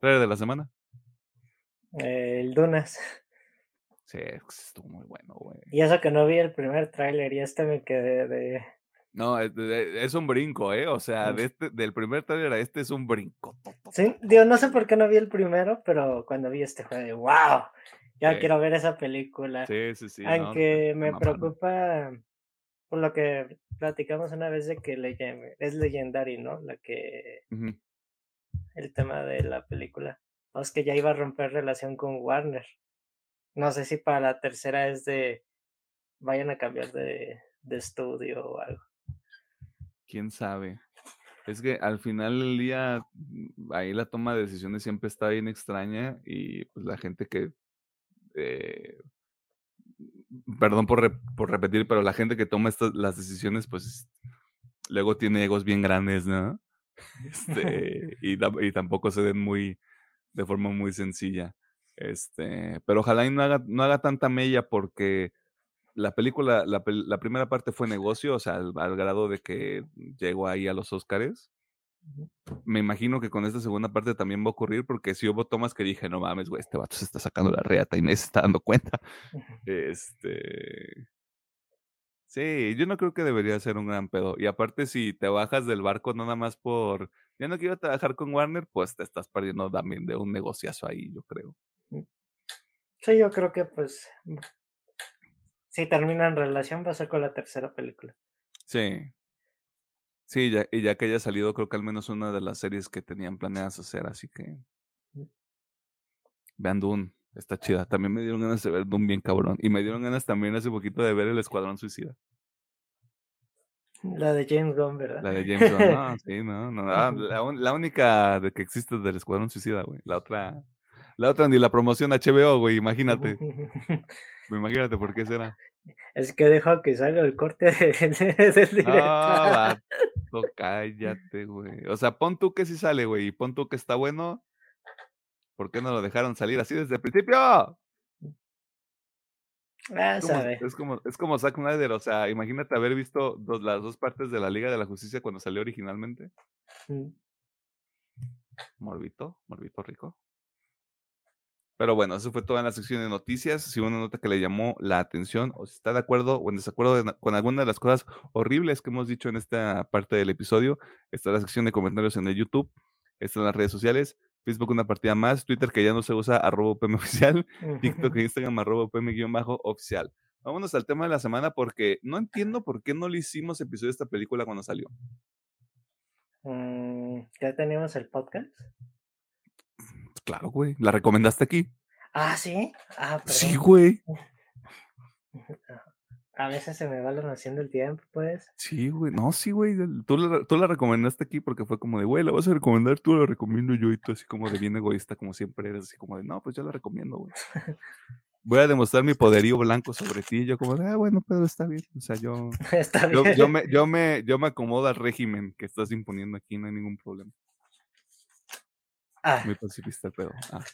¿Trailer de la semana? El Dunas. Sí, estuvo muy bueno, güey. Y eso que no vi el primer tráiler y este me quedé de... No, es, un brinco, ¿eh? O sea, de este, del primer trailer a este es un brinco. Sí, digo, no sé por qué no vi el primero, pero cuando vi este fue de wow, ya quiero ver esa película. Sí, sí, sí. Aunque me preocupa por lo que platicamos una vez de que es Legendary, ¿no? La que... El tema de la película. O es que ya iba a romper relación con Warner. No sé si para la tercera es de... Vayan a cambiar de, de estudio o algo quién sabe. Es que al final del día, mm, ahí la toma de decisiones siempre está bien extraña y pues la gente que, eh, perdón por, por, repetir, pero la gente que toma estas, las decisiones, pues luego tiene egos bien grandes, ¿no? Este, y, y, tampoco se den muy, de forma muy sencilla. Este, pero ojalá y no haga, no haga tanta mella porque la película, la, la, primera parte fue negocio, o sea, al, grado de que llegó ahí a los Oscars. Me imagino que con esta segunda parte también va a ocurrir, porque si hubo tomas que dije, no mames, güey, este vato se está sacando la reata y me se está dando cuenta. Este. Sí, yo no creo que debería ser un gran pedo. Y aparte, si te bajas del barco nada más por. Ya no quiero trabajar con Warner, pues te estás perdiendo también de un negociazo ahí, yo creo. Sí, yo creo que pues si termina en relación, va a ser con la tercera película. Sí. Sí, ya, y ya que haya salido, creo que al menos una de las series que tenían planeadas hacer, así que. Mm. Vean Dune, está chida. También me dieron ganas de ver Dune bien cabrón. Y me dieron ganas también hace poquito de ver El Escuadrón Suicida. La de James Gunn, ¿verdad? La de James Gunn, no, sí, no, no. Ah, la, la, única de que existe del Escuadrón Suicida, güey. La otra, la otra ni la promoción HBO, güey, imagínate. Imagínate por qué será. Es que deja que salga el corte del director. Ah, cállate, güey. O sea, pon tú que sí sale, güey, y pon tú que está bueno. ¿Por qué no lo dejaron salir así desde el principio? Ah, es, como, es como, es como Zack Snyder, o sea, imagínate haber visto dos, las dos partes de la Liga de la Justicia cuando salió originalmente. Mm. Morbito, morbito rico. Pero bueno, eso fue toda en la sección de noticias. Si una nota que le llamó la atención o si está de acuerdo o en desacuerdo con alguna de las cosas horribles que hemos dicho en esta parte del episodio, está la sección de comentarios en el YouTube, está en las redes sociales, Facebook una partida más, Twitter que ya no se usa arroba PM oficial, TikTok e Instagram arroba PM-oficial. Vámonos al tema de la semana porque no entiendo por qué no le hicimos episodio de esta película cuando salió. Mm, ¿Ya teníamos el podcast? Claro, güey. ¿La recomendaste aquí? Ah, ¿sí? Ah, Sí, güey. A veces se me va la noción del tiempo, pues. Sí, güey. No, sí, güey. Tú la, tú la recomendaste aquí porque fue como de, güey, la vas a recomendar, tú la recomiendo yo y tú así como de bien egoísta, como siempre eres, así como de, no, pues yo la recomiendo, güey. Voy a demostrar mi poderío blanco sobre ti. Yo como de, ah, bueno, pero está bien. O sea, yo, está bien. Yo, me, yo, me, yo me acomodo al régimen que estás imponiendo aquí, no hay ningún problema. Ah. Muy pacifista el pedo. Ah,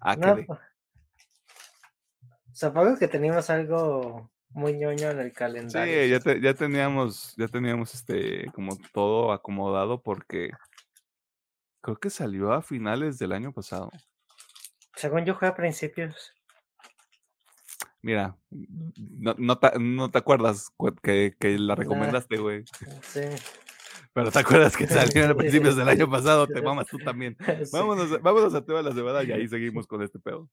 ah no, pues, Supongo que teníamos algo muy ñoño en el calendario. Sí, ya, ya teníamos, ya teníamos este como todo acomodado porque creo que salió a finales del año pasado. Según yo fue a principios. Mira, no, no, te, no te acuerdas que, que la recomendaste, güey. Sí. Pero te acuerdas que salió a principios del año pasado, te mamas tú también. Vámonos, vámonos a toda la cebada y ahí seguimos con este pedo.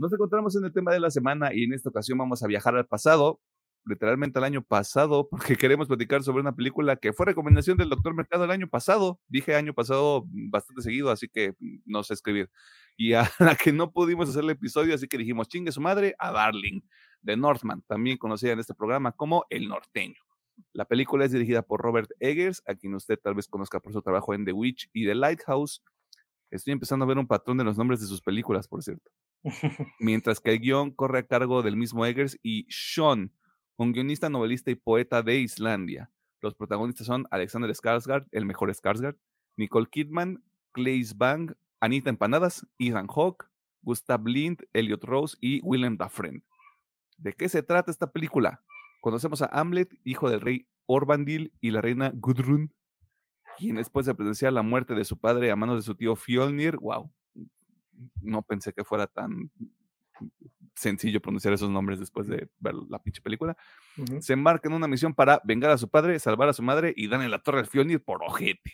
Nos encontramos en el tema de la semana y en esta ocasión vamos a viajar al pasado, literalmente al año pasado, porque queremos platicar sobre una película que fue recomendación del Doctor Mercado el año pasado. Dije año pasado bastante seguido, así que no sé escribir. Y a la que no pudimos hacer el episodio, así que dijimos, chingue su madre, a Darling, de Northman, también conocida en este programa como El Norteño. La película es dirigida por Robert Eggers, a quien usted tal vez conozca por su trabajo en The Witch y The Lighthouse. Estoy empezando a ver un patrón de los nombres de sus películas, por cierto. Mientras que el guion corre a cargo del mismo Eggers y Sean, un guionista, novelista y poeta de Islandia. Los protagonistas son Alexander Skarsgård, el mejor Skarsgård, Nicole Kidman, Claes Bang, Anita Empanadas, Ethan Hawke, Gustav Lind, Elliot Rose y Willem Dafoe. ¿De qué se trata esta película? Conocemos a Hamlet, hijo del rey Orbandil y la reina Gudrun, quien después de presenciar la muerte de su padre a manos de su tío Fjolnir, wow, no pensé que fuera tan sencillo pronunciar esos nombres después de ver la pinche película. Se embarca en una misión para vengar a su padre, salvar a su madre y darle la torre al Fjolnir por ojete.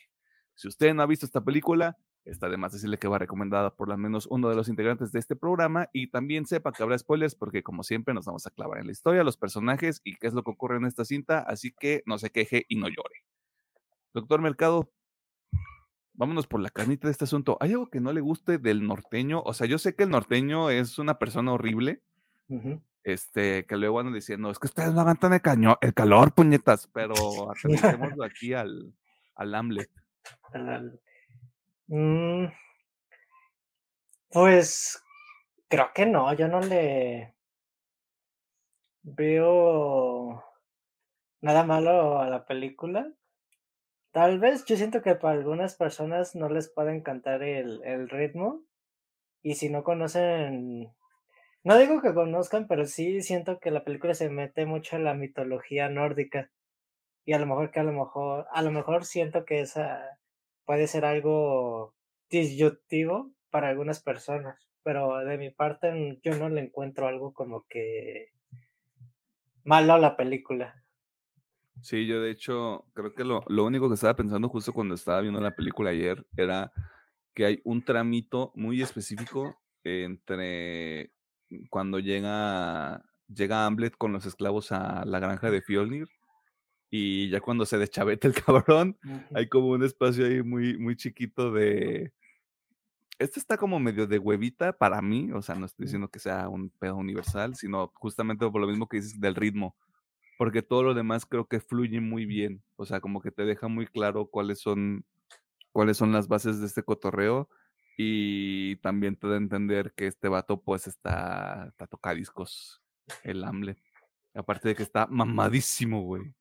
Si usted no ha visto esta película, está de más decirle que va recomendada por al menos uno de los integrantes de este programa y también sepa que habrá spoilers porque como siempre nos vamos a clavar en la historia, los personajes y qué es lo que ocurre en esta cinta, así que no se queje y no llore. Doctor Mercado, vámonos por la carnita de este asunto. ¿Hay algo que no le guste del norteño? O sea, yo sé que el norteño es una persona horrible. Este, que luego andan diciendo, es que ustedes no aguantan el, caño, el calor, puñetas, pero aterricémoslo aquí al, al Hamlet. Mm. pues creo que no, yo no le veo nada malo a la película. Tal vez yo siento que para algunas personas no les puede encantar el, el ritmo y si no conocen, no digo que conozcan, pero sí siento que la película se mete mucho en la mitología nórdica y a lo mejor que a lo mejor, a lo mejor siento que esa puede ser algo disyuntivo para algunas personas, pero de mi parte yo no le encuentro algo como que malo a la película. Sí, yo de hecho creo que lo, lo, único que estaba pensando justo cuando estaba viendo la película ayer era que hay un tramito muy específico entre cuando llega, llega Hamlet con los esclavos a la granja de Fjolnir y ya cuando se deschaveta el cabrón, hay como un espacio ahí muy, muy chiquito de... Este está como medio de huevita para mí, o sea, no estoy diciendo que sea un pedo universal, sino justamente por lo mismo que dices del ritmo porque todo lo demás creo que fluye muy bien, o sea, como que te deja muy claro cuáles son cuáles son las bases de este cotorreo y también te da a entender que este vato pues está, está tocadiscos, el Hamlet. Aparte de que está mamadísimo, güey.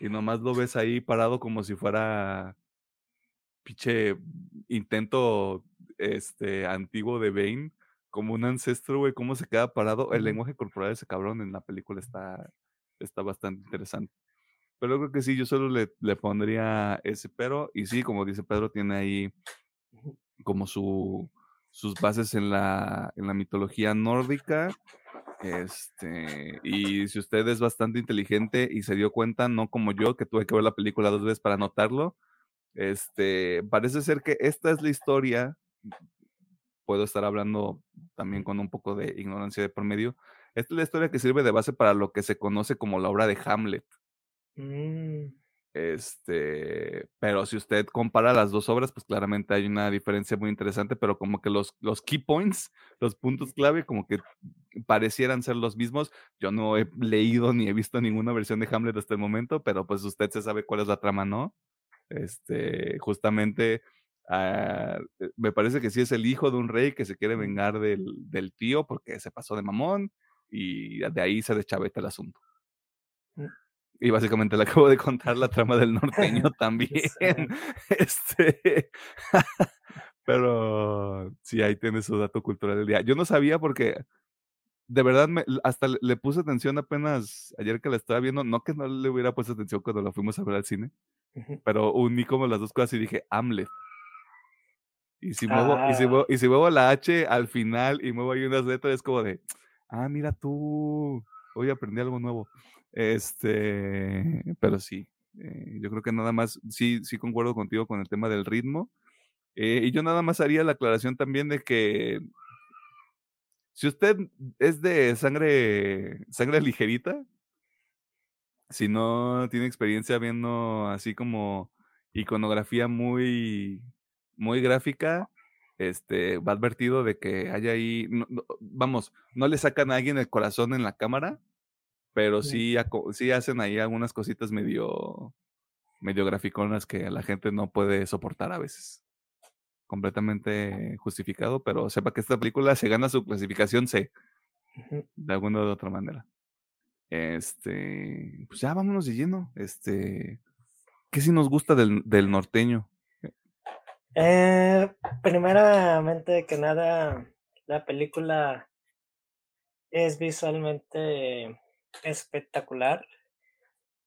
Y nomás lo ves ahí parado como si fuera pinche intento este antiguo de Bane, como un ancestro, güey, cómo se queda parado. El lenguaje corporal de ese cabrón en la película está, está bastante interesante. Pero creo que sí, yo solo le, le pondría ese pero. Y sí, como dice Pedro, tiene ahí como su, sus bases en la, en la mitología nórdica. Este, y si usted es bastante inteligente y se dio cuenta, no como yo, que tuve que ver la película dos veces para notarlo, este, parece ser que esta es la historia. Puedo estar hablando también con un poco de ignorancia de promedio. Esta es la historia que sirve de base para lo que se conoce como la obra de Hamlet. Mm. Este, pero si usted compara las dos obras, pues claramente hay una diferencia muy interesante, pero como que los, los key points, los puntos clave, como que parecieran ser los mismos. Yo no he leído ni he visto ninguna versión de Hamlet hasta el momento, pero pues usted se sabe cuál es la trama, ¿no? Este, justamente, ah, eh, me parece que sí es el hijo de un rey que se quiere vengar del, del tío porque se pasó de mamón y de ahí se deschaveta el asunto. Mm. Y básicamente le acabo de contar la trama del norteño también. este. Pero sí, ahí tiene su dato cultural del día. Yo no sabía porque de verdad me, hasta le, puse atención apenas ayer que la estaba viendo. No que no le hubiera puesto atención cuando la fuimos a ver al cine, pero uní como las dos cosas y dije Hamlet. Y si, muevo, y, si ah. muevo, y si muevo la H al final y muevo ahí unas letras, es como de, ah, mira tú, hoy aprendí algo nuevo. Este, pero sí, eh, yo creo que nada más, sí, sí concuerdo contigo con el tema del ritmo. Eh, y yo nada más haría la aclaración también de que si usted es de sangre, sangre ligerita, si no tiene experiencia viendo así como iconografía muy, muy gráfica, este, va advertido de que hay ahí, vamos, no le sacan a alguien el corazón en la cámara, pero sí, sí hacen ahí algunas cositas medio, medio graficonas que la gente no puede soportar a veces. Completamente justificado, pero sepa que esta película se gana su clasificación C, de alguna u otra manera. Este, pues ya vámonos de lleno. Este, ¿qué sí nos gusta del, del norteño? Eh, primeramente que nada, la película es visualmente espectacular.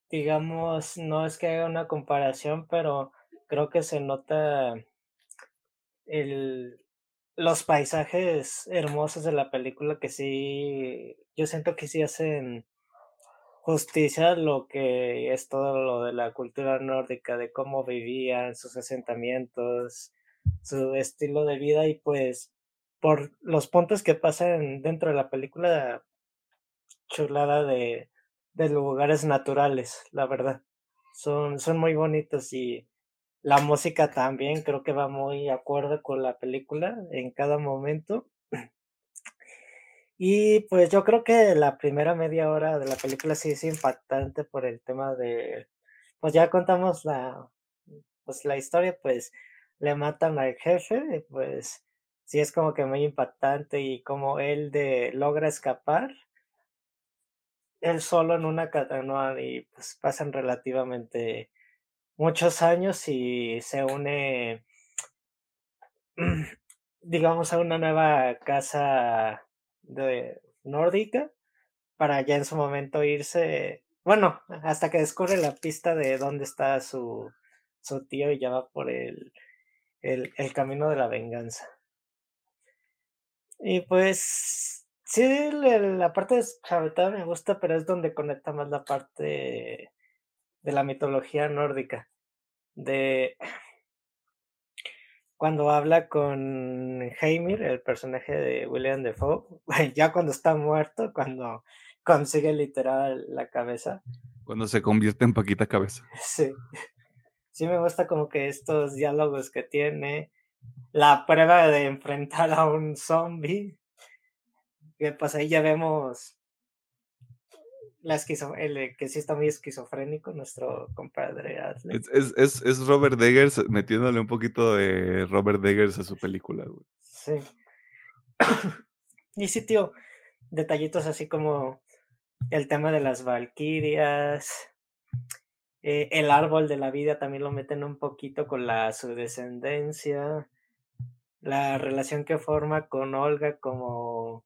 Digamos, no es que haga una comparación, pero creo que se nota el, los paisajes hermosos de la película que sí, yo siento que sí hacen justicia lo que es todo lo de la cultura nórdica, de cómo vivían, sus asentamientos, su estilo de vida y pues por los puntos que pasan dentro de la película chulada de, lugares naturales, la verdad. Son, son muy bonitos y la música también creo que va muy acuerdo con la película en cada momento. Y pues yo creo que la primera media hora de la película sí es impactante por el tema de, pues ya contamos la, pues la historia, pues le matan al jefe, pues sí es como que muy impactante y como él de logra escapar él solo en una canoa y pues pasan relativamente muchos años y se une, digamos, a una nueva casa de nórdica para ya en su momento irse, bueno, hasta que descubre la pista de dónde está su, su tío y ya va por el, el, el camino de la venganza. Y pues Sí, la parte de me gusta, pero es donde conecta más la parte de la mitología nórdica. De cuando habla con Heimir, el personaje de William Defoe, ya cuando está muerto, cuando consigue literal la cabeza. Cuando se convierte en Paquita Cabeza. Sí. Sí me gusta como que estos diálogos que tiene, la prueba de enfrentar a un zombie pues ahí ya vemos la esquizo el que sí está muy esquizofrénico, nuestro compadre Es, es, es, Robert Deggers metiéndole un poquito de Robert Deggers a su película, güey. Sí. y sí, tío, detallitos así como el tema de las valquirias, eh, el árbol de la vida también lo meten un poquito con la su descendencia, la relación que forma con Olga como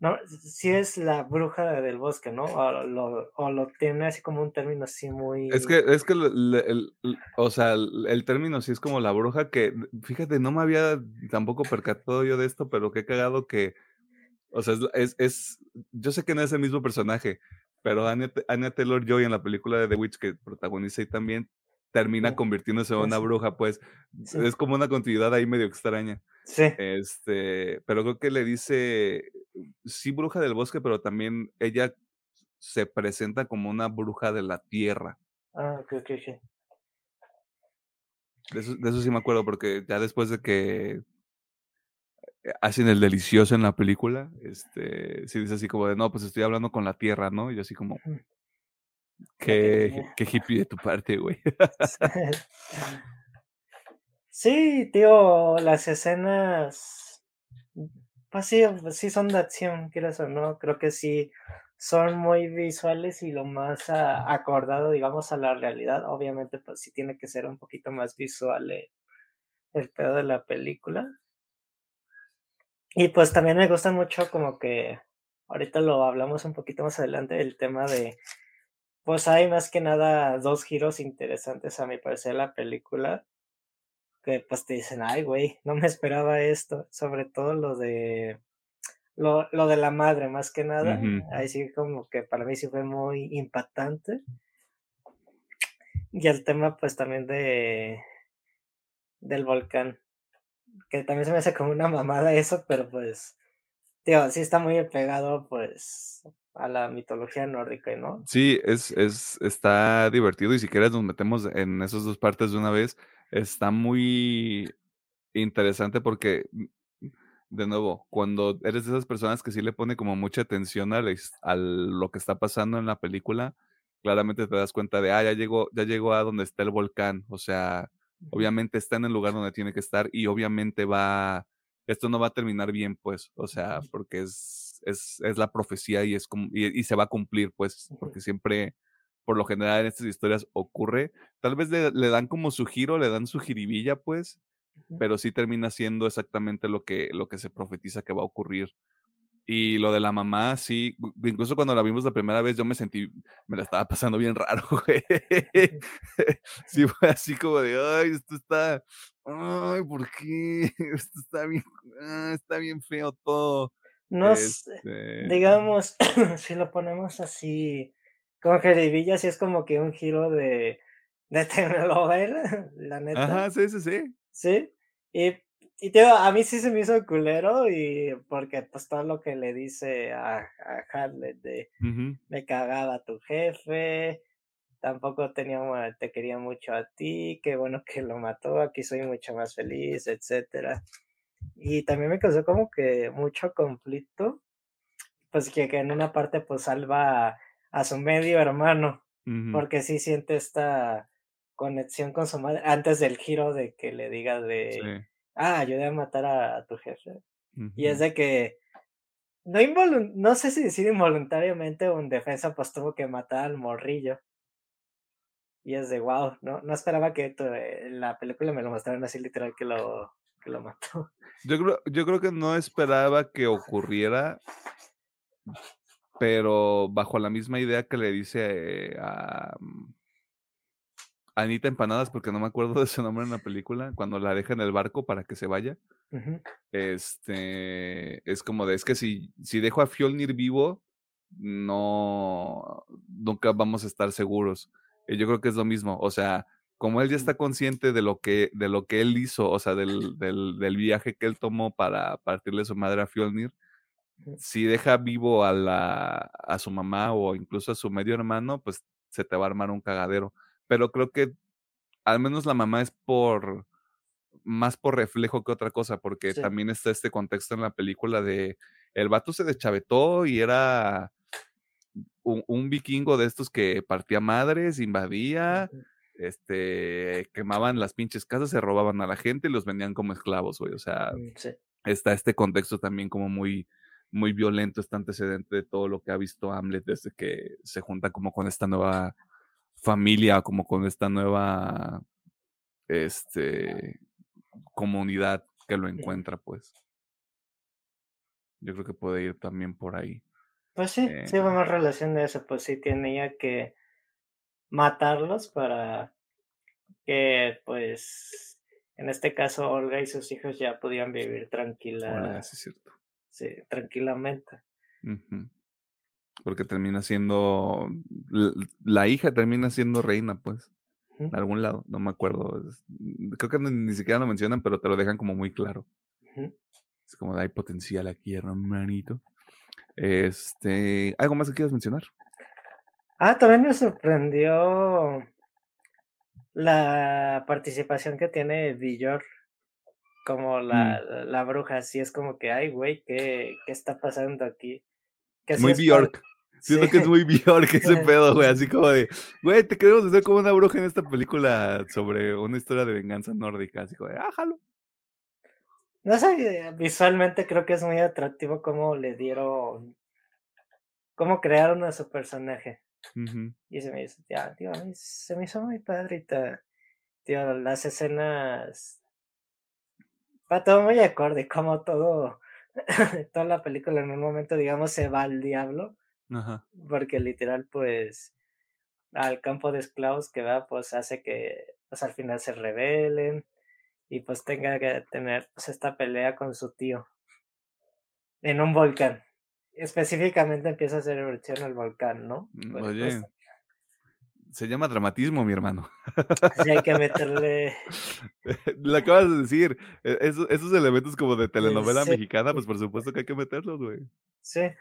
No, sí es la bruja del bosque, ¿no? O lo, o lo tiene así como un término así muy... Es que, es que, el, o sea, el, término sí es como la bruja que, fíjate, no me había tampoco percatado yo de esto, pero qué cagado que, o sea, es, es, yo sé que no es el mismo personaje, pero Anya, Taylor-Joy en la película de The Witch que protagoniza y también termina convirtiéndose en una bruja, pues es como una continuidad ahí medio extraña. Sí. Este, pero creo que le dice, sí, bruja del bosque, pero también ella se presenta como una bruja de la tierra. Ah, ok, ok, sí. De eso, de eso sí me acuerdo, porque ya después de que hacen el delicioso en la película, este, sí dice así como de, no, pues estoy hablando con la tierra, ¿no? Y yo así como, qué, qué hippie de tu parte, güey. Sí, tío, las escenas, pues sí, pues sí son de acción, quieras o no, creo que sí son muy visuales y lo más acordado, digamos, a la realidad. Obviamente, pues sí tiene que ser un poquito más visual el, el pedo de la película. Y pues también me gusta mucho como que, ahorita lo hablamos un poquito más adelante, el tema de, pues hay más que nada dos giros interesantes a mi parecer la película que pues te dicen, ay, güey, no me esperaba esto, sobre todo lo de lo, lo de la madre, más que nada, ahí sí como que para mí sí fue muy impactante. Y el tema pues también de del volcán, que también se me hace como una mamada eso, pero pues, tío, sí está muy pegado pues a la mitología nórdica, ¿no? Sí, es, es, está divertido y si quieres nos metemos en esas dos partes de una vez está muy interesante porque, mm, de nuevo, cuando eres de esas personas que sí le pone como mucha atención a, lo que está pasando en la película, claramente te das cuenta de, ah, ya llegó, ya llegó a donde está el volcán, o sea, obviamente está en el lugar donde tiene que estar y obviamente va, esto no va a terminar bien, pues, o sea, porque es, es, es la profecía y, es como, y, y, se va a cumplir, pues, porque siempre por lo general en estas historias ocurre. Tal vez le, dan como su giro, le dan su jiribilla, pues, pero sí termina siendo exactamente lo que, lo que se profetiza que va a ocurrir. Y lo de la mamá, sí, incluso cuando la vimos la primera vez, yo me sentí, me la estaba pasando bien raro, güey. Sí, fue así como de, ay, esto está, ay, ¿por qué? Esto está bien, ah, está bien feo todo. No este digamos, si lo ponemos así, como que Villa sí es como que un giro de, de telenovela, la neta. Ajá, sí, sí, sí. Sí, y, y tío, a mí sí se me hizo culero y porque pues todo lo que le dice a, a Harlet de me cagaba tu jefe, tampoco tenía, te quería mucho a ti, qué bueno que lo mató, aquí soy mucho más feliz, etcétera. Y también me causó como que mucho conflicto, pues que, que en una parte pues salva a su medio hermano, porque sí siente esta conexión con su madre antes del giro de que le diga de, ah, ayudé a matar a, tu jefe. Y es de que, no, no sé si decir involuntariamente en defensa, pues tuvo que matar al morrillo. Y es de, wow, no, no esperaba que eh, la película me lo mostraran así literal que lo, que lo mató. Yo creo, yo creo que no esperaba que ocurriera, pero bajo la misma idea que le dice a mm, Anita Empanadas, porque no me acuerdo de su nombre en la película, cuando la deja en el barco para que se vaya. Este es como de es que si, si dejo a Fjolnir vivo, no nunca vamos a estar seguros. Y yo creo que es lo mismo. O sea, como él ya está consciente de lo que, de lo que él hizo, o sea, del, del, del viaje que él tomó para partirle su madre a Fjolnir, si deja vivo a, la, a su mamá o incluso a su medio hermano, pues se te va a armar un cagadero. Pero creo que al menos la mamá es por más por reflejo que otra cosa, porque también está este contexto en la película de el vato se deschavetó y era un, vikingo de estos que partía madres, invadía, este, quemaban las pinches casas, se robaban a la gente y los vendían como esclavos, güey. O sea, mm, está este contexto también como muy, muy violento este antecedente de todo lo que ha visto Hamlet desde que se junta como con esta nueva familia, como con esta nueva este, comunidad que lo encuentra, pues. Yo creo que puede ir también por ahí. Pues sí, sí eh. más relación de eso, pues sí tenía que matarlos para que, pues, en este caso Olga y sus hijos ya podían vivir tranquila. sí, cierto. Sí, tranquilamente. Porque termina siendo, la hija termina siendo reina, pues, en algún lado, no me acuerdo. creo que ni, siquiera lo mencionan, pero te lo dejan como muy claro. Es como hay potencial aquí, hermanito. Este, ¿algo más que quieras mencionar? Ah, también me sorprendió la participación que tiene Villor como mm. la, la, bruja, así es como que, ay, güey, ¿qué, ¿qué está pasando aquí? muy Bjork. Siento que es muy Bjork ese pedo, güey, así como de, güey, te queremos hacer como una bruja en esta película sobre una historia de venganza nórdica, así como de, ájalo. No sé, visualmente creo que es muy atractivo cómo le dieron, cómo crearon a su personaje. Y se me hizo, ya, tío, se me hizo muy padre, tío, las escenas, va todo muy acorde, como todo, toda la película en un momento, digamos, se va al diablo, porque literal, pues, al campo de esclavos que va, pues hace que, pues al final se rebelen, y pues tenga que tener pues, esta pelea con su tío en un volcán. Específicamente empieza a hacer erupción el volcán, ¿no? Mm, oye, se llama dramatismo, mi hermano. Sí, hay que meterle. Le acabas de decir, e, esos, elementos como de telenovela mexicana, pues por supuesto que hay que meterlos, güey. Sí. Es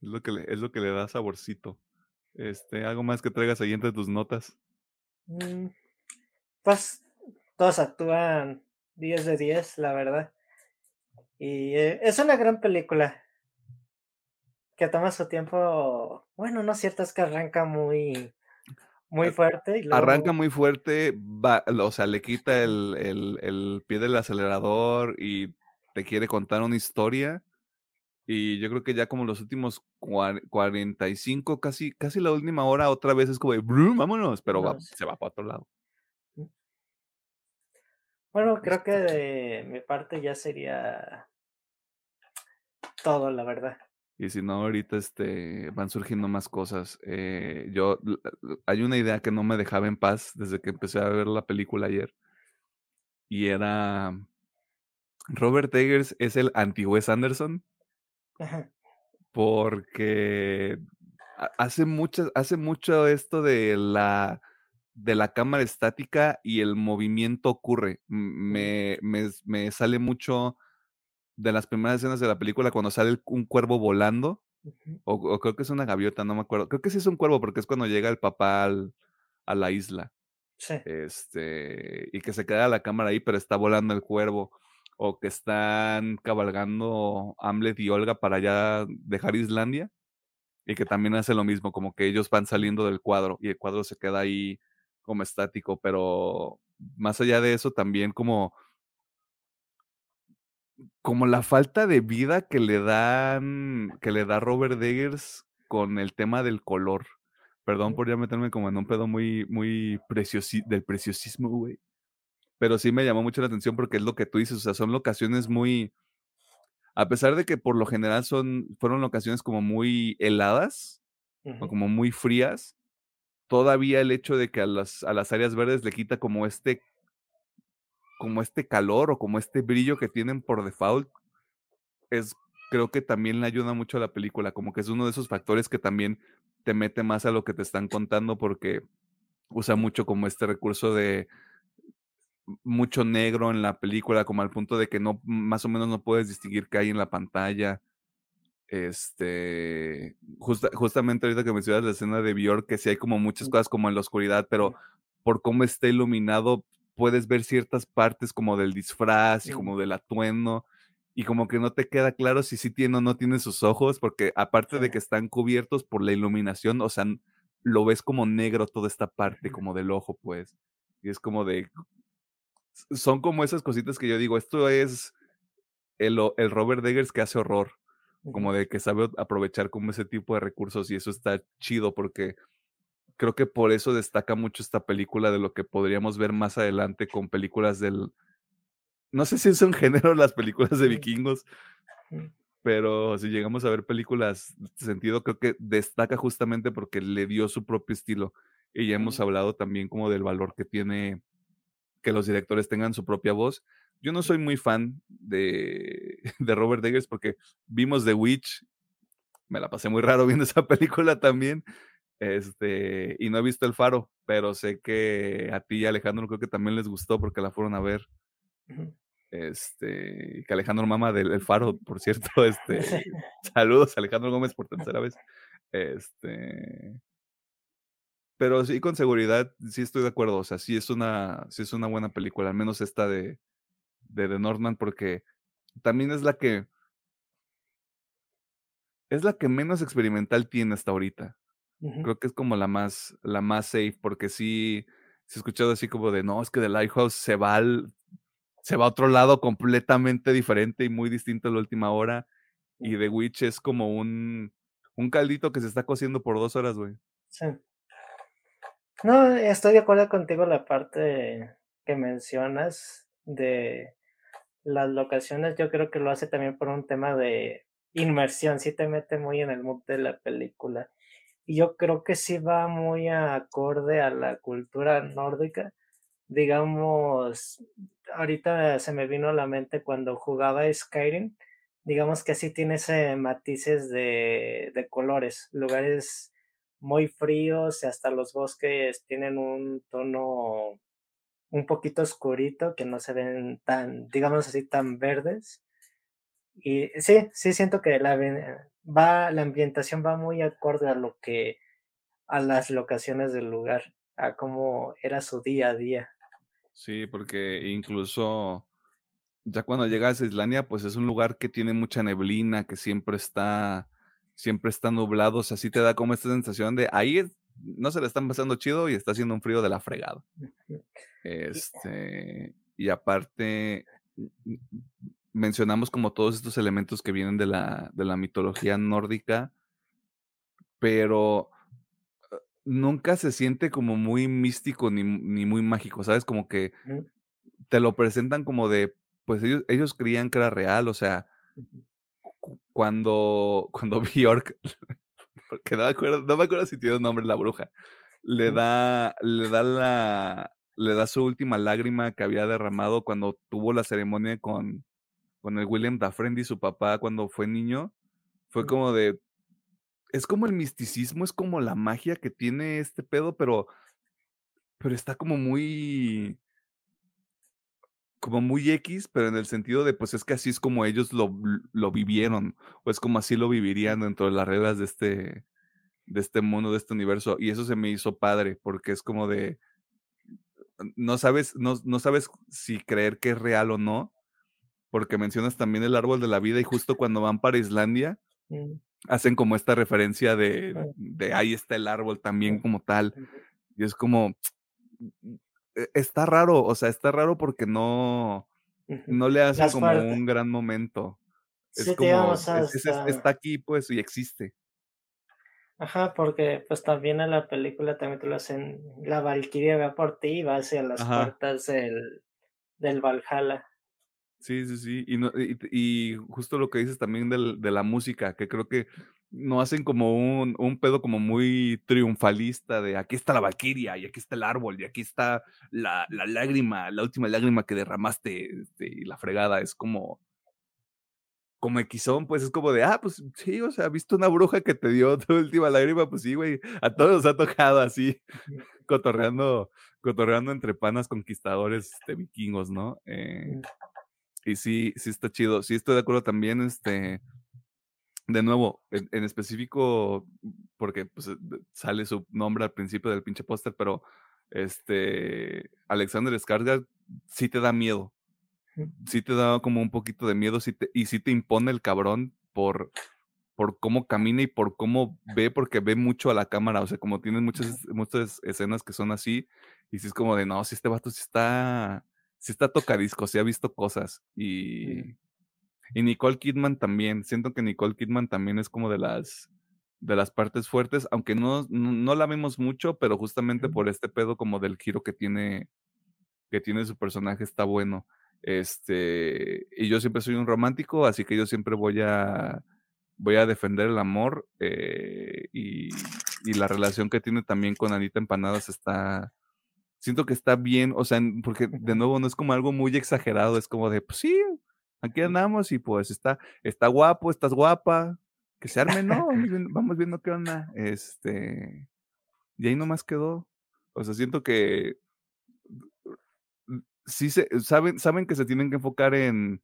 lo que le, es lo que le da saborcito. Este, algo más que traigas ahí entre tus notas. Mm, pues todos actúan 10 de 10, la verdad. Y eh, es una gran película que toma su tiempo. Bueno, no es cierto, es que arranca muy, muy fuerte. Arranca muy fuerte, va, o sea, le quita el, el, el, pie del acelerador y te quiere contar una historia. Y yo creo que ya como los últimos 45, casi, casi la última hora, otra vez es como de, vámonos, pero se va para otro lado. Bueno, creo que de mi parte ya sería todo, la verdad. Y si no, ahorita este, van surgiendo más cosas. Eh, yo, hay una idea que no me dejaba en paz desde que empecé a ver la película ayer. Y era, Robert Eggers es el anti-Wes Anderson. Porque hace, mucho, hace mucho esto de la de la cámara estática y el movimiento ocurre. Me, me, me, sale mucho de las primeras escenas de la película cuando sale un cuervo volando. o, creo que es una gaviota, no me acuerdo. Creo que sí es un cuervo porque es cuando llega el papá a la isla. Sí. Este, y que se queda la cámara ahí, pero está volando el cuervo. O que están cabalgando Hamlet y Olga para ya dejar Islandia. Y que también hace lo mismo, como que ellos van saliendo del cuadro y el cuadro se queda ahí como estático, pero más allá de eso también como como la falta de vida que le dan que le da Robert Eggers con el tema del color. Perdón por ya meterme como en un pedo muy muy preciosi del preciosismo, güey. Pero sí me llamó mucho la atención porque es lo que tú dices, o sea, son locaciones muy a pesar de que por lo general son fueron locaciones como muy heladas o como muy frías, todavía el hecho de que a las, a las áreas verdes le quita como este, como este calor o como este brillo que tienen por default, es, creo que también le ayuda mucho a la película, como que es uno de esos factores que también te mete más a lo que te están contando porque usa mucho como este recurso de mucho negro en la película, como al punto de que no, más o menos no puedes distinguir qué hay en la pantalla. Este, justamente ahorita que mencionas la escena de Bjork, que sí hay como muchas cosas como en la oscuridad, pero por cómo está iluminado, puedes ver ciertas partes como del disfraz y como del atuendo, y como que no te queda claro si sí tiene o no tiene sus ojos, porque aparte de que están cubiertos por la iluminación, o sea, lo ves como negro toda esta parte, como del ojo, pues. Y es como de. Son como esas cositas que yo digo, esto es el, el Robert Deggers que hace horror como de que sabe aprovechar como ese tipo de recursos y eso está chido porque creo que por eso destaca mucho esta película de lo que podríamos ver más adelante con películas del no sé si es un género las películas de vikingos, pero si llegamos a ver películas de este sentido, creo que destaca justamente porque le dio su propio estilo. Y ya hemos hablado también como del valor que tiene que los directores tengan su propia voz. Yo no soy muy fan de, de Robert Eggers porque vimos The Witch, me la pasé muy raro viendo esa película también, este, y no he visto El Faro, pero sé que a ti y Alejandro creo que también les gustó porque la fueron a ver. Este, que Alejandro Mama del El Faro, por cierto, este, saludos Alejandro Gómez por tercera vez. Este, pero sí, con seguridad, sí estoy de acuerdo. O sea, sí es una, sí es una buena película, al menos esta de, de The Northman, porque también es la que es la que menos experimental tiene hasta ahorita. Creo que es como la más, la más safe, porque sí, se ha escuchado así como de, no, es que The Lighthouse se va al, se va a otro lado completamente diferente y muy distinto a la última hora. Y The Witch es como un, un caldito que se está cociendo por dos horas, güey. Sí. No, estoy de acuerdo contigo la parte que mencionas de las locaciones. Yo creo que lo hace también por un tema de inmersión, sí te mete muy en el mood de la película. Y yo creo que sí va muy acorde a la cultura nórdica. Digamos, ahorita se me vino a la mente cuando jugaba Skyrim, digamos que así tiene ese matices de, de colores, lugares muy fríos y hasta los bosques tienen un tono un poquito oscurito que no se ven tan, digamos así, tan verdes. Y sí, sí siento que la, va, la ambientación va muy acorde a lo que, a las locaciones del lugar, a cómo era su día a día. Sí, porque incluso ya cuando llegas a Islandia, pues es un lugar que tiene mucha neblina, que siempre está, siempre está nublado, o sea, sí te da como esta sensación de ahí no se le están pasando chido y está haciendo un frío de la fregada. Este, y aparte, mencionamos como todos estos elementos que vienen de la, de la mitología nórdica, pero eh, nunca se siente como muy místico ni, ni muy mágico, ¿sabes? Como que te lo presentan como de, pues ellos, ellos creían que era real, o sea, cuando, cuando Bjork, porque no me acuerdo, no me acuerdo si tiene un nombre la bruja, le da, le da la, le da su última lágrima que había derramado cuando tuvo la ceremonia con, con el William Daffrendi, su papá, cuando fue niño, fue como de, es como el misticismo, es como la magia que tiene este pedo, pero, pero está como muy, como muy X, pero en el sentido de, pues es que así es como ellos lo, lo vivieron, o es como así lo vivirían dentro de las reglas de este, de este mundo, de este universo, y eso se me hizo padre, porque es como de, no sabes, no, no sabes si creer que es real o no, porque mencionas también el árbol de la vida y justo cuando van para Islandia, mm. hacen como esta referencia de, de, ahí está el árbol también como tal. Y es como, e, está raro, o sea, está raro porque no, no le hacen como un gran momento. Es como, está aquí pues y existe. Ajá, porque pues también en la película también te lo hacen, la Valkyria va por ti y va hacia las puertas del, del Valhalla. Sí, sí, sí. Y, no, y, justo lo que dices también de la música, que creo que no hacen como un, pedo como muy triunfalista de aquí está la Valquiria y aquí está el árbol y aquí está la, la lágrima, la última lágrima que derramaste este, y la fregada. Es como, como equizón, pues es como de, ah, pues sí, o sea, visto una bruja que te dio tu última lágrima, pues sí, güey, a todos nos ha tocado así, cotorreando, cotorreando entre panas conquistadores este, vikingos, ¿no? Eh, y sí, sí está chido. Sí estoy de acuerdo también, este, de nuevo, en, específico, porque pues, eh, sale su nombre al principio del pinche póster, pero este, Alexander Skarsgård sí te da miedo. Sí te da como un poquito de miedo sí te, y sí te impone el cabrón por, por cómo camina y por cómo ve, porque ve mucho a la cámara, o sea, como tiene muchas, muchas escenas que son así, y sí es como de, no, si este vato sí está, sí está tocadisco, sí ha visto cosas. Y, y Nicole Kidman también. Siento que Nicole Kidman también es como de las de las partes fuertes, aunque no, no, la vemos mucho, pero justamente por este pedo como del giro que tiene que tiene su personaje está bueno. Este, y yo siempre soy un romántico, así que yo siempre voy a, voy a defender el amor eh, y, y, la relación que tiene también con Anita Empanadas está, siento que está bien, o sea, porque de nuevo no es como algo muy exagerado, es como de, pues sí, aquí andamos y pues está, está guapo, estás guapa, que se arme, no, vamos viendo qué onda, este, y ahí nomás quedó, o sea, siento que sí se, saben, saben que se tienen que enfocar en,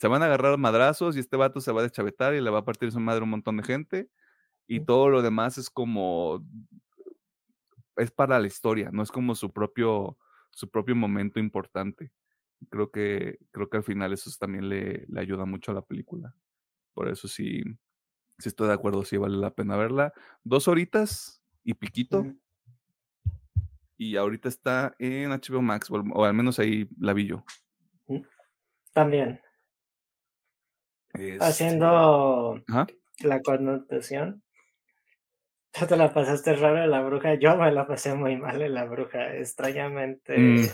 se van a agarrar madrazos y este vato se va a deschavetar y le va a partir su madre a un montón de gente y todo lo demás es como es para la historia, no es como su propio su propio momento importante. Creo que creo que al final eso también le, le ayuda mucho a la película. Por eso sí, sí estoy de acuerdo, sí vale la pena verla. Dos horitas y piquito. Y ahorita está en HBO Max, o, al menos ahí la vi yo. También. Haciendo la connotación. Tú te la pasaste raro en la bruja. Yo me la pasé muy mal en la bruja. Extrañamente. Mm.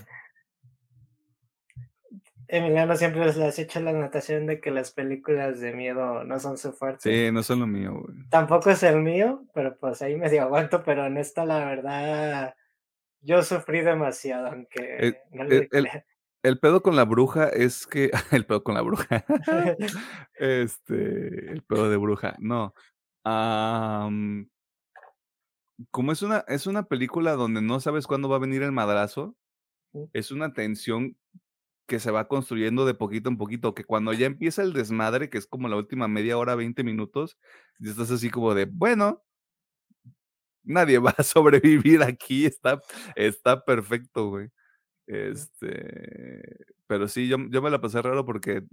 Emiliano siempre les has hecho la anotación de que las películas de miedo no son su fuerte. Sí, no son lo mío, güey. Tampoco es el mío, pero pues ahí medio aguanto, pero en esta la verdad yo sufrí demasiado, aunque el, no el, pedo con la bruja es que el pedo con la bruja. este, el pedo de bruja, no. Como es una es una película donde no sabes cuándo va a venir el madrazo, es una tensión que se va construyendo de poquito en poquito, que cuando ya empieza el desmadre, que es como la última media hora, 20 minutos, y estás así como de, bueno, nadie va a sobrevivir aquí, está, está perfecto, güey. Este, pero sí, yo, yo me la pasé raro porque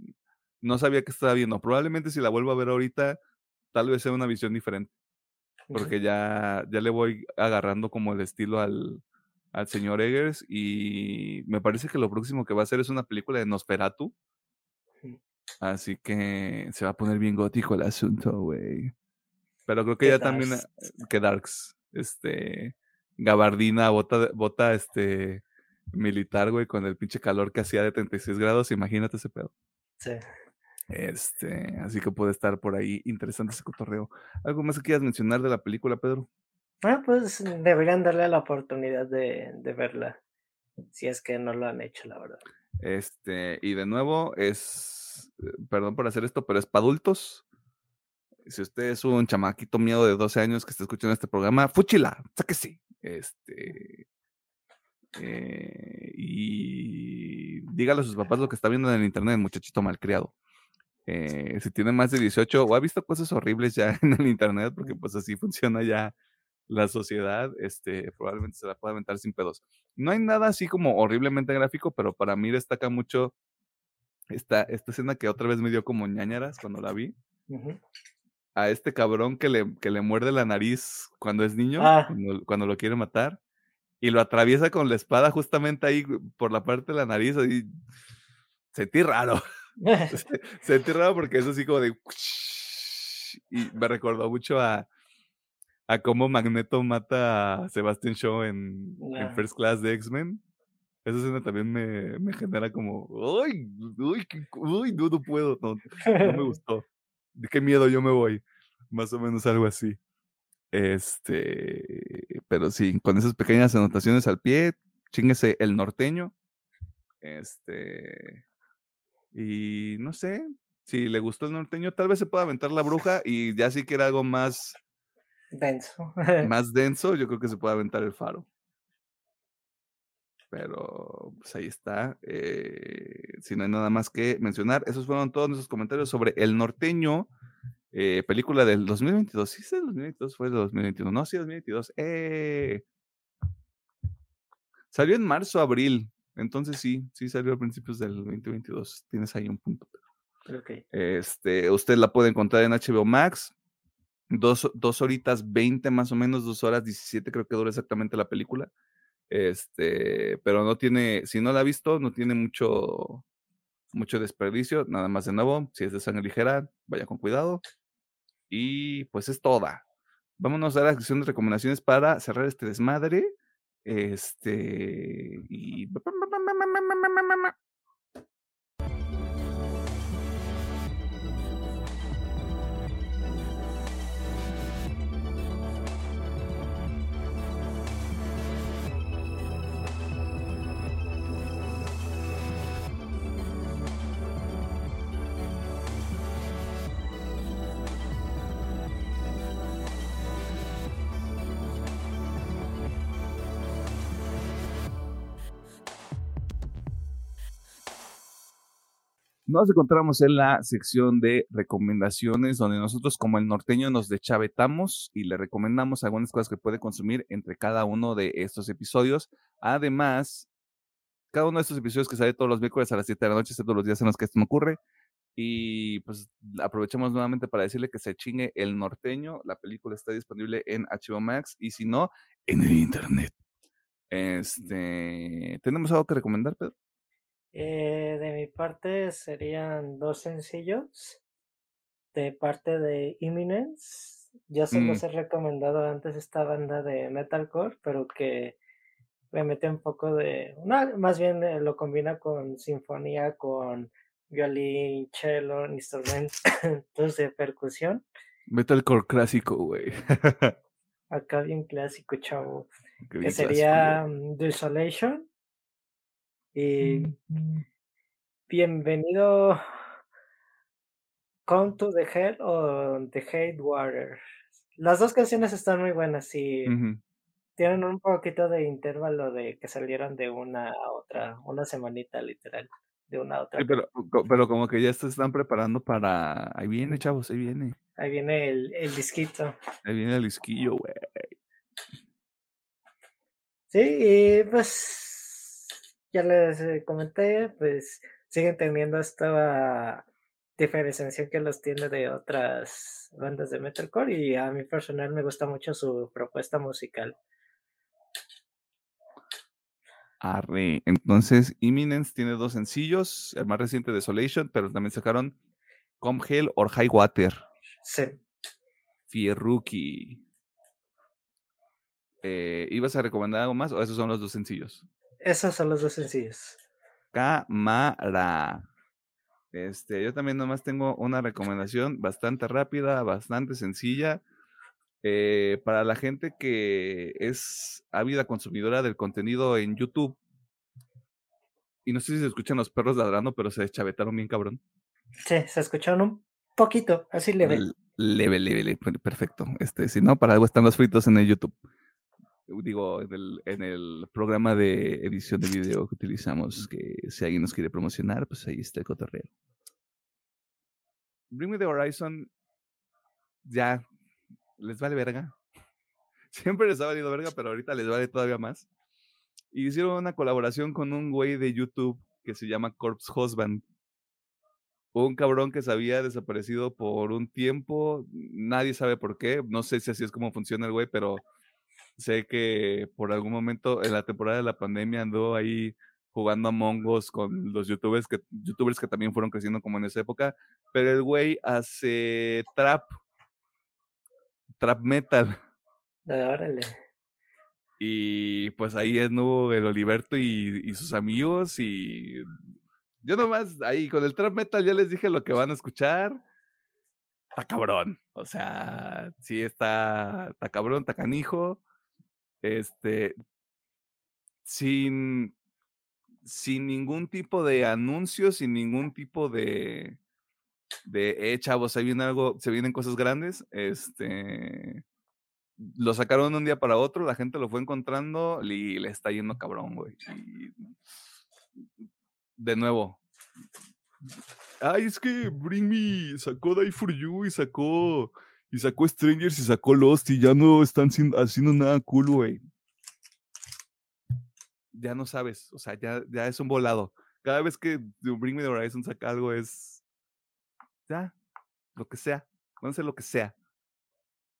no sabía que estaba viendo. Probablemente si la vuelvo a ver ahorita, tal vez sea una visión diferente. Porque ya, ya le voy agarrando como el estilo al, al señor Eggers y me parece que lo próximo que va a hacer es una película de Nosferatu. Así que se va a poner bien gótico el asunto, güey. Pero creo que ya también que Darks, este gabardina, bota, bota este militar, güey, con el pinche calor que hacía de 36 grados, imagínate ese pedo. Sí. Este, así que puede estar por ahí interesante ese cotorreo. ¿Algo más que quieras mencionar de la película, Pedro? Ah, pues deberían darle la oportunidad de, de verla, si es que no lo han hecho, la verdad. Este, y de nuevo, es, eh, perdón por hacer esto, pero es para adultos. Si usted es un chamaquito miedo de 12 años que está escuchando este programa, fúchila, que sí. Este, eh, y dígale a sus papás lo que está viendo en el internet, muchachito malcriado. Eh, si tiene más de 18 o ha visto cosas horribles ya en el internet, porque pues así funciona ya la sociedad, este, probablemente se la pueda aventar sin pedos. No hay nada así como horriblemente gráfico, pero para mí destaca mucho esta, esta escena que otra vez me dio como ñañaras cuando la vi. A este cabrón que le, que le muerde la nariz cuando es niño, ah. cuando, lo quiere matar, y lo atraviesa con la espada justamente ahí por la parte de la nariz, ahí sentí raro. sentí raro porque es así como de... Y me recordó mucho a, a cómo Magneto mata a Sebastian Shaw en, First Class de X-Men. Esa escena también me, me, genera como, uy, uy, uy, no, no puedo, no, no me gustó. De qué miedo yo me voy. Más o menos algo así. Este, pero sí, con esas pequeñas anotaciones al pie, chingese el norteño. Este, y no sé, si le gustó el norteño, tal vez se pueda aventar la bruja y ya sí que era algo más denso. más denso, yo creo que se puede aventar el faro. Pero pues ahí está. Eh, si no hay nada más que mencionar, esos fueron todos nuestros comentarios sobre El Norteño, eh, película del 2022. ¿Sí es del 2022? Fue del 2021. No, sí, 2022. Eh, salió en marzo, abril. Entonces sí, sí salió a principios del 2022. Tienes ahí un punto. Okay. Este, usted la puede encontrar en HBO Max dos, dos horitas 20 más o menos, dos horas 17 creo que dura exactamente la película. Este, pero no tiene, si no la ha visto, no tiene mucho, mucho desperdicio. Nada más de nuevo, si es de sangre ligera, vaya con cuidado. Y pues es toda. Vámonos a la sección de recomendaciones para cerrar este desmadre. Este, y 妈妈妈妈 Nos encontramos en la sección de recomendaciones, donde nosotros como el norteño nos dechavetamos y le recomendamos algunas cosas que puede consumir entre cada uno de estos episodios. Además, cada uno de estos episodios que sale todos los miércoles a las 7 de la noche, excepto los días en los que esto me ocurre. Y pues aprovechamos nuevamente para decirle que se chingue El Norteño. La película está disponible en HBO Max y si no, en el internet. Este, ¿tenemos algo que recomendar, Pedro? Eh, de mi parte serían dos sencillos. De parte de Imminence. Ya se los mm. he recomendado antes esta banda de metalcore, pero que le mete un poco de. Una, más bien eh, lo combina con sinfonía, con violín, cello, instrumentos de percusión. Metalcore clásico, güey. Acá bien clásico, chavo. que sería mm, Desolation. Y bienvenido Come to the Hell o The Hate Water. Las dos canciones están muy buenas y tienen un poquito de intervalo de que salieron de una a otra, una semanita literal, de una a otra. pero, pero como que ya se están preparando para... Ahí viene, chavos, ahí viene. Ahí viene el, el disquito. Ahí viene el disquillo, güey. Sí, y pues ya les eh, comenté, pues siguen teniendo esta diferenciación que los tiene de otras bandas de metalcore y a mí personal me gusta mucho su propuesta musical. Arre. Entonces, Imminence tiene dos sencillos, el más reciente Desolation, pero también sacaron Come Hell or High Water. Sí. Fierruki. Eh, ¿Ibas a recomendar algo más o esos son los dos sencillos? Esos son los dos sencillos. Cámara. Este, yo también nomás tengo una recomendación bastante rápida, bastante sencilla. Eh, para la gente que es ávida consumidora del contenido en YouTube. Y no sé si se escuchan los perros ladrando, pero se deschavetaron bien cabrón. Sí, se escucharon un poquito, así leve. Leve, leve, leve, perfecto. Este, si no, para algo están los fritos en el YouTube digo, en el, en el, programa de edición de video que utilizamos, que si alguien nos quiere promocionar, pues ahí está el cotorreo. Bring Me the Horizon, ya, les vale verga. Siempre les ha valido verga, pero ahorita les vale todavía más. Hicieron una colaboración con un güey de YouTube que se llama Corpse Husband. Un cabrón que se había desaparecido por un tiempo, nadie sabe por qué, no sé si así es como funciona el güey, pero sé que por algún momento en la temporada de la pandemia andó ahí jugando a Mongos con los youtubers que, youtubers que también fueron creciendo como en esa época, pero el güey hace trap, trap metal. Órale. Y pues ahí es nuevo el Oliverto y, y, sus amigos y yo nomás ahí con el trap metal ya les dije lo que van a escuchar. Está cabrón. O sea, sí está, está cabrón, está canijo. Este, sin, sin ningún tipo de anuncio, sin ningún tipo de, de, eh, chavos, ahí viene algo, se vienen cosas grandes, este, lo sacaron de un día para otro, la gente lo fue encontrando y le está yendo cabrón, güey. de nuevo. Ay, es que Bring Me sacó Die For You y sacó y sacó Strangers y sacó Lost y ya no están haciendo nada cool, güey. Ya no sabes, o sea, ya, ya es un volado. Cada vez que Bring Me the Horizon saca algo es. Ya, lo que sea. No sé lo que sea.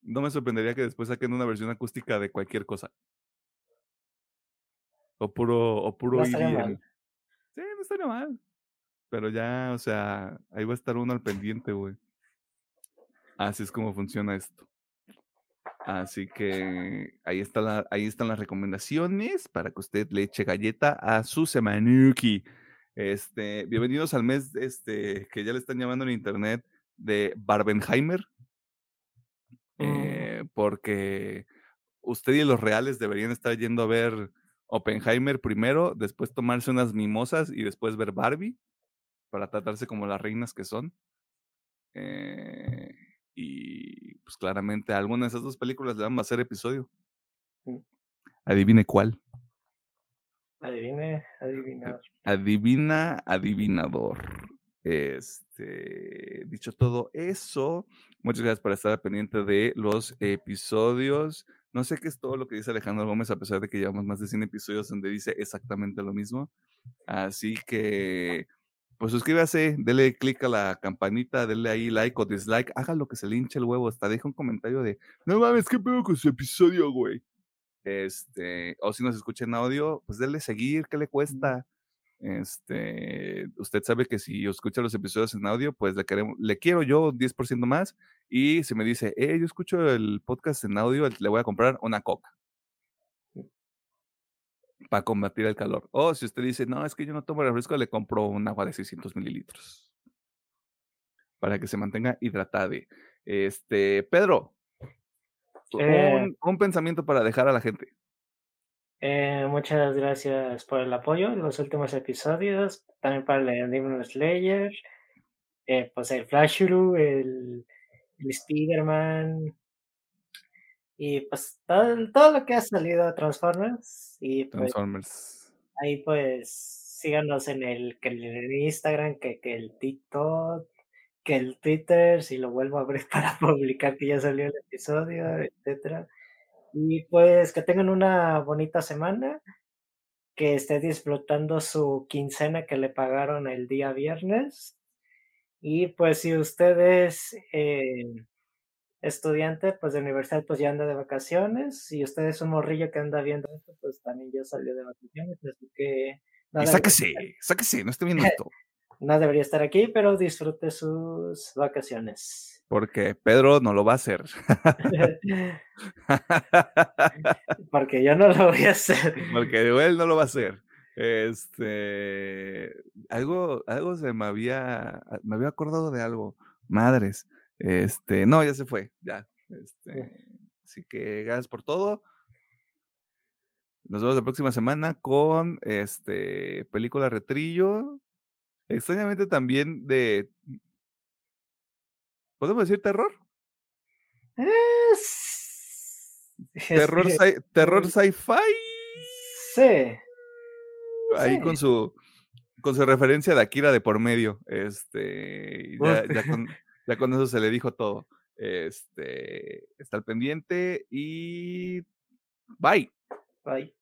No me sorprendería que después saquen una versión acústica de cualquier cosa. O puro, o puro no Sí, no estaría mal. Pero ya, o sea, ahí va a estar uno al pendiente, güey. Así es como funciona esto. Así que ahí, está la, ahí están las recomendaciones para que usted le eche galleta a su semanuki. Este, bienvenidos al mes este, que ya le están llamando en internet de Barbenheimer. Oh. Eh, porque usted y los reales deberían estar yendo a ver Oppenheimer primero, después tomarse unas mimosas y después ver Barbie para tratarse como las reinas que son. Eh, y pues claramente a alguna de esas dos películas le vamos a hacer episodio. Mm. Adivine cuál. Adivine, adivinador. Adivina, adivinador. Este, dicho todo eso, muchas gracias por estar pendiente de los episodios. No sé qué es todo lo que dice Alejandro Gómez, a pesar de que llevamos más de 100 episodios donde dice exactamente lo mismo. Así que, pues suscríbase, dele click a la campanita, denle ahí like o dislike, haga lo que se le hinche el huevo, hasta deja un comentario de, no mames, ¿qué pedo con su episodio, güey? Este, o si nos escucha en audio, pues denle seguir, ¿qué le cuesta? Este, usted sabe que si escucha los episodios en audio, pues le, queremos, le quiero yo 10% más. Y si me dice, eh, yo escucho el podcast en audio, le voy a comprar una coca para combatir el calor. O si usted dice, no, es que yo no tomo refresco, le compro un agua de 600 mililitros para que se mantenga hidratado. Este, Pedro, eh un pensamiento para dejar a la gente. Eh, muchas gracias por el apoyo en los últimos episodios, también para el Demon Slayer, eh, pues el Flash el, el Spider-Man y pues todo, todo, lo que ha salido de Transformers y pues, Transformers. Ahí pues síganos en el, que el Instagram, que, que el TikTok, que el Twitter, si lo vuelvo a abrir para publicar que ya salió el episodio, etcétera. Y pues que tengan una bonita semana, que esté disfrutando su quincena que le pagaron el día viernes. Y pues si usted es eh, estudiante pues de universidad, pues ya anda de vacaciones. Si usted es un morrillo que anda viendo esto, pues también ya salió de vacaciones. Así que... Y sáquese, sáquese, no esté viendo esto. no debería estar aquí, pero disfrute sus vacaciones porque Pedro no lo va a hacer. porque yo no lo voy a hacer. Porque él no lo va a hacer. Este, algo, algo se me había, me había acordado de algo. Madres. Este, no, ya se fue, ya. Este, así que gracias por todo. Nos vemos la próxima semana con este película Retrillo. Extrañamente también de ¿Podemos decir terror? Terror, terror sci-fi. Sí. Ahí con su con su referencia de Akira de por medio. Este, ya, con, ya con eso se le dijo todo. Este, está al pendiente y bye. Bye.